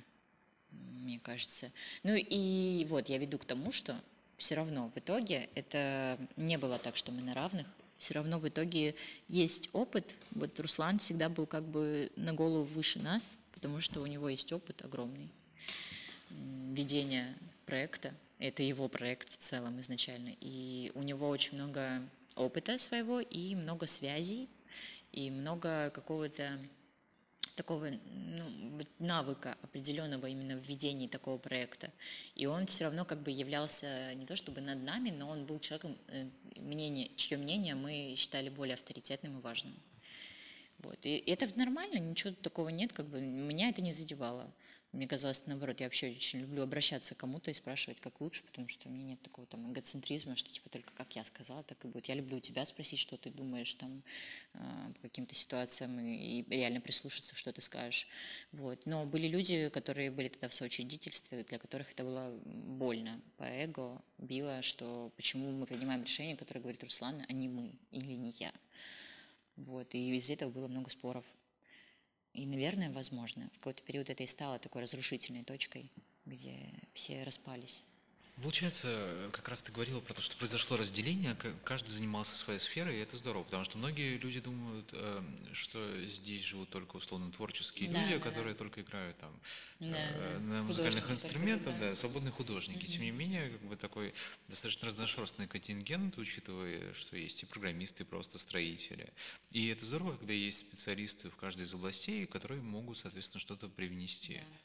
Speaker 2: мне кажется. Ну и вот я веду к тому, что все равно в итоге это не было так, что мы на равных. Все равно в итоге есть опыт. Вот Руслан всегда был как бы на голову выше нас, потому что у него есть опыт огромный ведения проекта. Это его проект в целом изначально. И у него очень много опыта своего и много связей, и много какого-то такого ну, навыка определенного именно в ведении такого проекта. И он все равно как бы являлся не то чтобы над нами, но он был человеком, э, мнение, чье мнение мы считали более авторитетным и важным. Вот. И это нормально, ничего такого нет, как бы меня это не задевало. Мне казалось, наоборот, я вообще очень люблю обращаться к кому-то и спрашивать, как лучше, потому что у меня нет такого там эгоцентризма, что типа только как я сказала, так и будет. Я люблю у тебя спросить, что ты думаешь там э, по каким-то ситуациям и, реально прислушаться, что ты скажешь. Вот. Но были люди, которые были тогда в соучредительстве, для которых это было больно по эго, било, что почему мы принимаем решение, которое говорит Руслан, а не мы или не я. Вот. И из этого было много споров. И, наверное, возможно, в какой-то период это и стало такой разрушительной точкой, где все распались.
Speaker 1: Получается, как раз ты говорила про то, что произошло разделение, каждый занимался своей сферой, и это здорово, потому что многие люди думают, эм, что здесь живут только условно творческие да, люди, да, которые да. только играют там да, э, на музыкальных инструментах, да, свободные художники. Угу. Тем не менее, как бы такой достаточно разношерстный контингент, учитывая, что есть и программисты, и просто строители. И это здорово, когда есть специалисты в каждой из областей, которые могут, соответственно, что-то привнести. Да.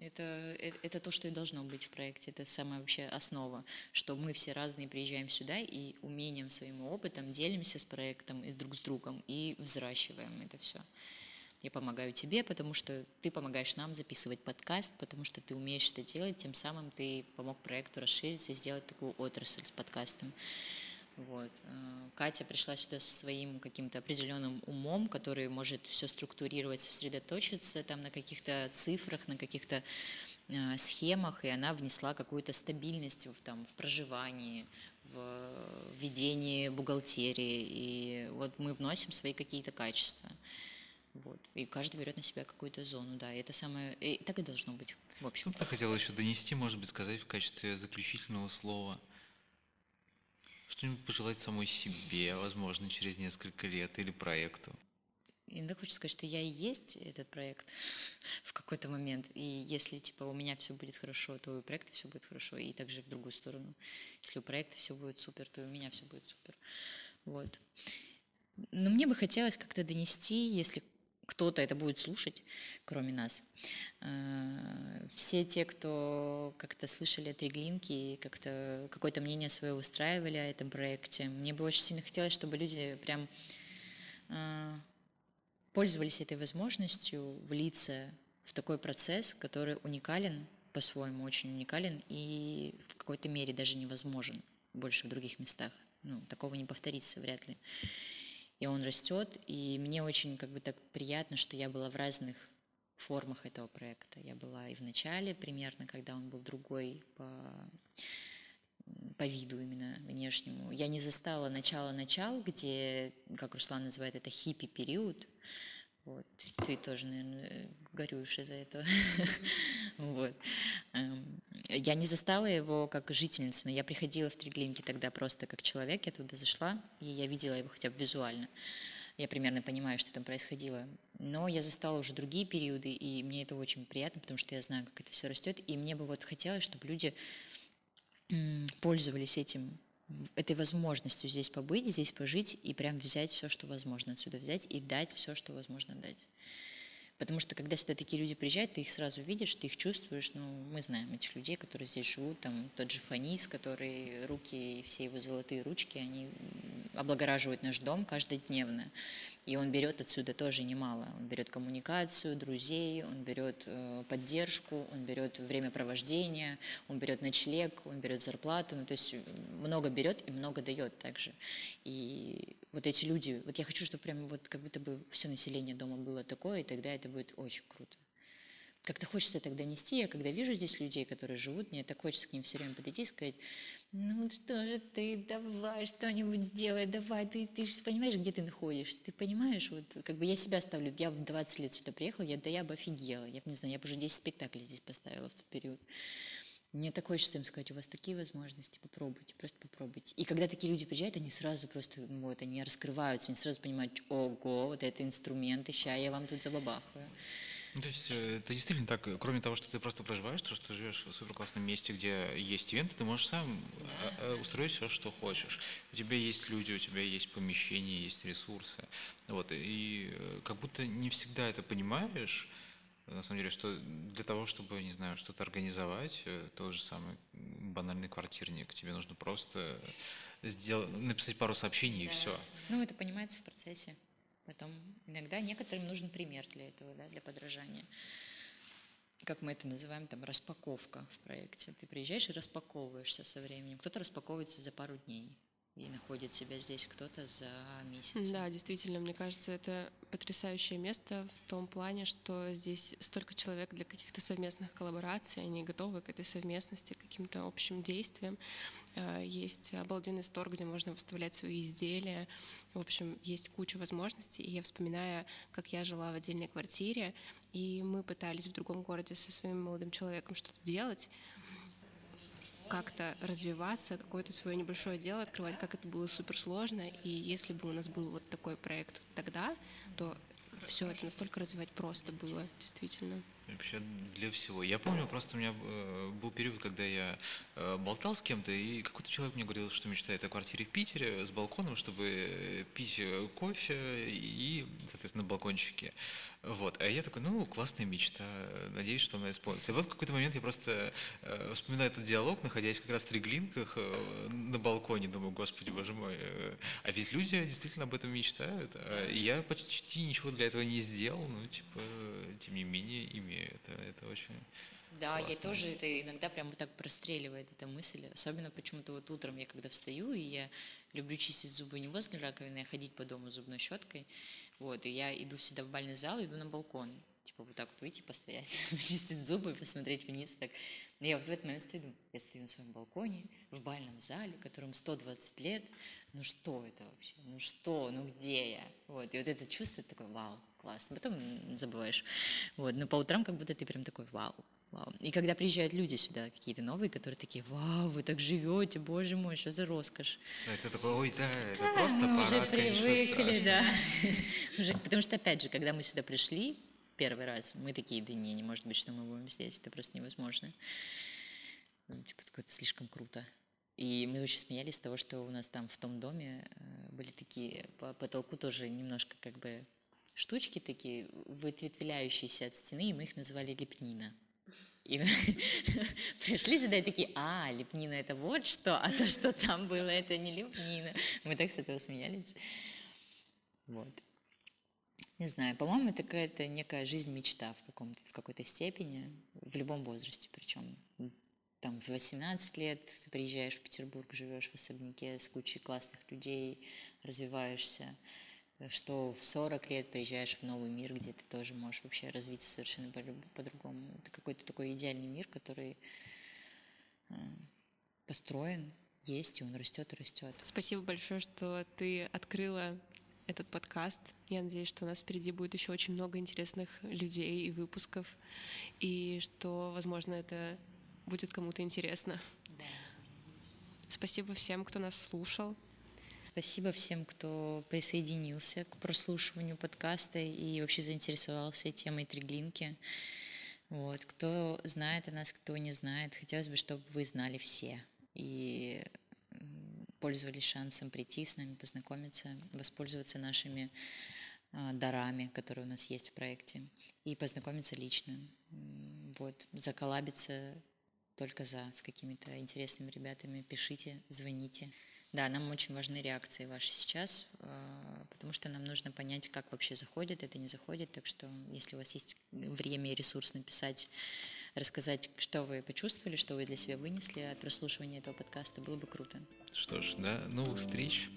Speaker 2: Это, это, это то, что и должно быть в проекте. Это самая вообще основа, что мы все разные приезжаем сюда и умением, своим опытом делимся с проектом и друг с другом и взращиваем это все. Я помогаю тебе, потому что ты помогаешь нам записывать подкаст, потому что ты умеешь это делать, тем самым ты помог проекту расшириться и сделать такую отрасль с подкастом. Вот. Э, Катя пришла сюда со своим каким-то определенным умом, который может все структурировать, сосредоточиться там на каких-то цифрах, на каких-то э, схемах, и она внесла какую-то стабильность в, там, в проживании, в ведении бухгалтерии. И вот мы вносим свои какие-то качества. Вот. И каждый берет на себя какую-то зону, да. И это самое. И так и должно быть. В общем.
Speaker 1: Ты хотела еще донести, может быть, сказать в качестве заключительного слова? Что-нибудь пожелать самой себе, возможно, через несколько лет или проекту?
Speaker 2: Иногда хочется сказать, что я и есть этот проект <laughs> в какой-то момент. И если типа у меня все будет хорошо, то у проекта все будет хорошо. И также в другую сторону. Если у проекта все будет супер, то и у меня все будет супер. Вот. Но мне бы хотелось как-то донести, если кто-то это будет слушать, кроме нас. Э, все те, кто как-то слышали от Реглинки и как-то какое-то мнение свое устраивали о этом проекте, мне бы очень сильно хотелось, чтобы люди прям э, пользовались этой возможностью влиться в такой процесс, который уникален по-своему, очень уникален и в какой-то мере даже невозможен больше в других местах. Ну, такого не повторится вряд ли и он растет, и мне очень как бы так приятно, что я была в разных формах этого проекта. Я была и в начале примерно, когда он был другой по, по виду именно внешнему. Я не застала начало-начал, где, как Руслан называет это, хиппи-период, вот. Ты тоже, наверное, горюешь из-за этого. <laughs> вот. Я не застала его как жительница, но я приходила в Триглинки тогда просто как человек, я туда зашла, и я видела его хотя бы визуально. Я примерно понимаю, что там происходило. Но я застала уже другие периоды, и мне это очень приятно, потому что я знаю, как это все растет. И мне бы вот хотелось, чтобы люди пользовались этим этой возможностью здесь побыть, здесь пожить и прям взять все, что возможно отсюда взять и дать все, что возможно дать. Потому что когда сюда такие люди приезжают, ты их сразу видишь, ты их чувствуешь. Ну, мы знаем этих людей, которые здесь живут. Там тот же Фанис, который руки, все его золотые ручки, они облагораживают наш дом каждодневно. И он берет отсюда тоже немало. Он берет коммуникацию, друзей, он берет э, поддержку, он берет времяпровождение, он берет ночлег, он берет зарплату. Ну, то есть много берет и много дает также. И вот эти люди, вот я хочу, чтобы прям вот как будто бы все население дома было такое, и тогда это будет очень круто. Как-то хочется тогда нести, я когда вижу здесь людей, которые живут, мне так хочется к ним все время подойти и сказать, ну что же ты, давай что-нибудь сделай, давай, ты, ты же понимаешь, где ты находишься, ты понимаешь, вот как бы я себя ставлю, я в 20 лет сюда приехала, я, да я бы офигела, я не знаю, я бы уже 10 спектаклей здесь поставила в тот период. Мне так хочется им сказать, у вас такие возможности, попробуйте, просто попробуйте. И когда такие люди приезжают, они сразу просто, ну вот, они раскрываются, они сразу понимают, ого, вот это инструмент, ща я вам тут забабахаю.
Speaker 1: Ну, то есть э, это действительно так, кроме того, что ты просто проживаешь, то, что ты живешь в супер классном месте, где есть ивенты, ты можешь сам да. Э, устроить все, что хочешь. У тебя есть люди, у тебя есть помещение, есть ресурсы. Вот, и э, как будто не всегда это понимаешь, на самом деле, что для того, чтобы, не знаю, что-то организовать, э, тот же самый банальный квартирник, тебе нужно просто сделать, написать пару сообщений да. и все.
Speaker 2: Ну, это понимается в процессе. Потом иногда некоторым нужен пример для этого, да, для подражания. как мы это называем, там, распаковка в проекте. Ты приезжаешь и распаковываешься со временем. Кто-то распаковывается за пару дней и находит себя здесь кто-то за месяц.
Speaker 3: Да, действительно, мне кажется, это потрясающее место в том плане, что здесь столько человек для каких-то совместных коллабораций, они готовы к этой совместности, к каким-то общим действиям. Э, есть обалденный стор, где можно выставлять свои изделия. В общем, есть куча возможностей. И я вспоминаю, как я жила в отдельной квартире, и мы пытались в другом городе со своим молодым человеком что-то делать, как-то развиваться, какое-то свое небольшое дело открывать, как это было суперсложно. И если бы у нас был вот такой проект тогда, то все это настолько развивать просто было, действительно.
Speaker 1: Вообще для всего. Я помню, просто у меня э, был период, когда я э, болтал с кем-то, и какой-то человек мне говорил, что мечтает о квартире в Питере с балконом, чтобы пить кофе и, соответственно, на балкончике. Вот. А я такой, ну, классная мечта, надеюсь, что она исполнится. И вот в какой-то момент я просто э, вспоминаю этот диалог, находясь как раз в Триглинках э, на балконе, думаю, господи, боже мой, э, а ведь люди действительно об этом мечтают. А я почти ничего для этого не сделал, но, типа, тем не менее, имею это. Это очень
Speaker 2: да,
Speaker 1: Классно.
Speaker 2: я тоже это иногда прям вот так простреливает эта мысль. Особенно почему-то вот утром я когда встаю, и я люблю чистить зубы не возле раковины, а ходить по дому зубной щеткой. Вот, и я иду всегда в бальный зал, иду на балкон. Типа вот так вот выйти, постоять, <laughs> чистить зубы, посмотреть вниз. Так. Но я вот в этот момент стою, я стою на своем балконе, в бальном зале, которому 120 лет. Ну что это вообще? Ну что? Ну где я? Вот, и вот это чувство такое, вау, классно. Потом забываешь. Вот, но по утрам как будто ты прям такой, вау. И когда приезжают люди сюда, какие-то новые, которые такие, вау, вы так живете, боже мой, что за роскошь.
Speaker 1: Да, это такой, ой, да, это да, просто
Speaker 2: мы
Speaker 1: парад,
Speaker 2: уже привыкли,
Speaker 1: конечно,
Speaker 2: да. <laughs> уже, потому что, опять же, когда мы сюда пришли первый раз, мы такие, да не, не может быть, что мы будем здесь, это просто невозможно. Ну, типа, это слишком круто. И мы очень смеялись с того, что у нас там в том доме э, были такие, по потолку тоже немножко как бы штучки такие, выветвляющиеся от стены, и мы их называли лепнина. И <laughs> пришли сюда и такие, а, лепнина это вот что, а то, что там было, это не лепнина. Мы так с этого смеялись. Вот. Не знаю, по-моему, это какая-то некая жизнь-мечта в, каком-то, в какой-то степени, в любом возрасте причем. Там в 18 лет ты приезжаешь в Петербург, живешь в особняке с кучей классных людей, развиваешься что в 40 лет приезжаешь в новый мир, где ты тоже можешь вообще развиться совершенно по-другому. Это какой-то такой идеальный мир, который э, построен, есть, и он растет и растет.
Speaker 3: Спасибо большое, что ты открыла этот подкаст. Я надеюсь, что у нас впереди будет еще очень много интересных людей и выпусков, и что, возможно, это будет кому-то интересно.
Speaker 2: Да.
Speaker 3: Спасибо всем, кто нас слушал.
Speaker 2: Спасибо всем, кто присоединился к прослушиванию подкаста и вообще заинтересовался темой Триглинки. Вот. Кто знает о нас, кто не знает, хотелось бы, чтобы вы знали все и пользовались шансом прийти с нами, познакомиться, воспользоваться нашими а, дарами, которые у нас есть в проекте, и познакомиться лично. Вот, заколабиться только за с какими-то интересными ребятами. Пишите, звоните. Да, нам очень важны реакции ваши сейчас, а, потому что нам нужно понять, как вообще заходит, это не заходит. Так что, если у вас есть время и ресурс написать, рассказать, что вы почувствовали, что вы для себя вынесли от прослушивания этого подкаста, было бы круто.
Speaker 1: Что ж, до новых встреч.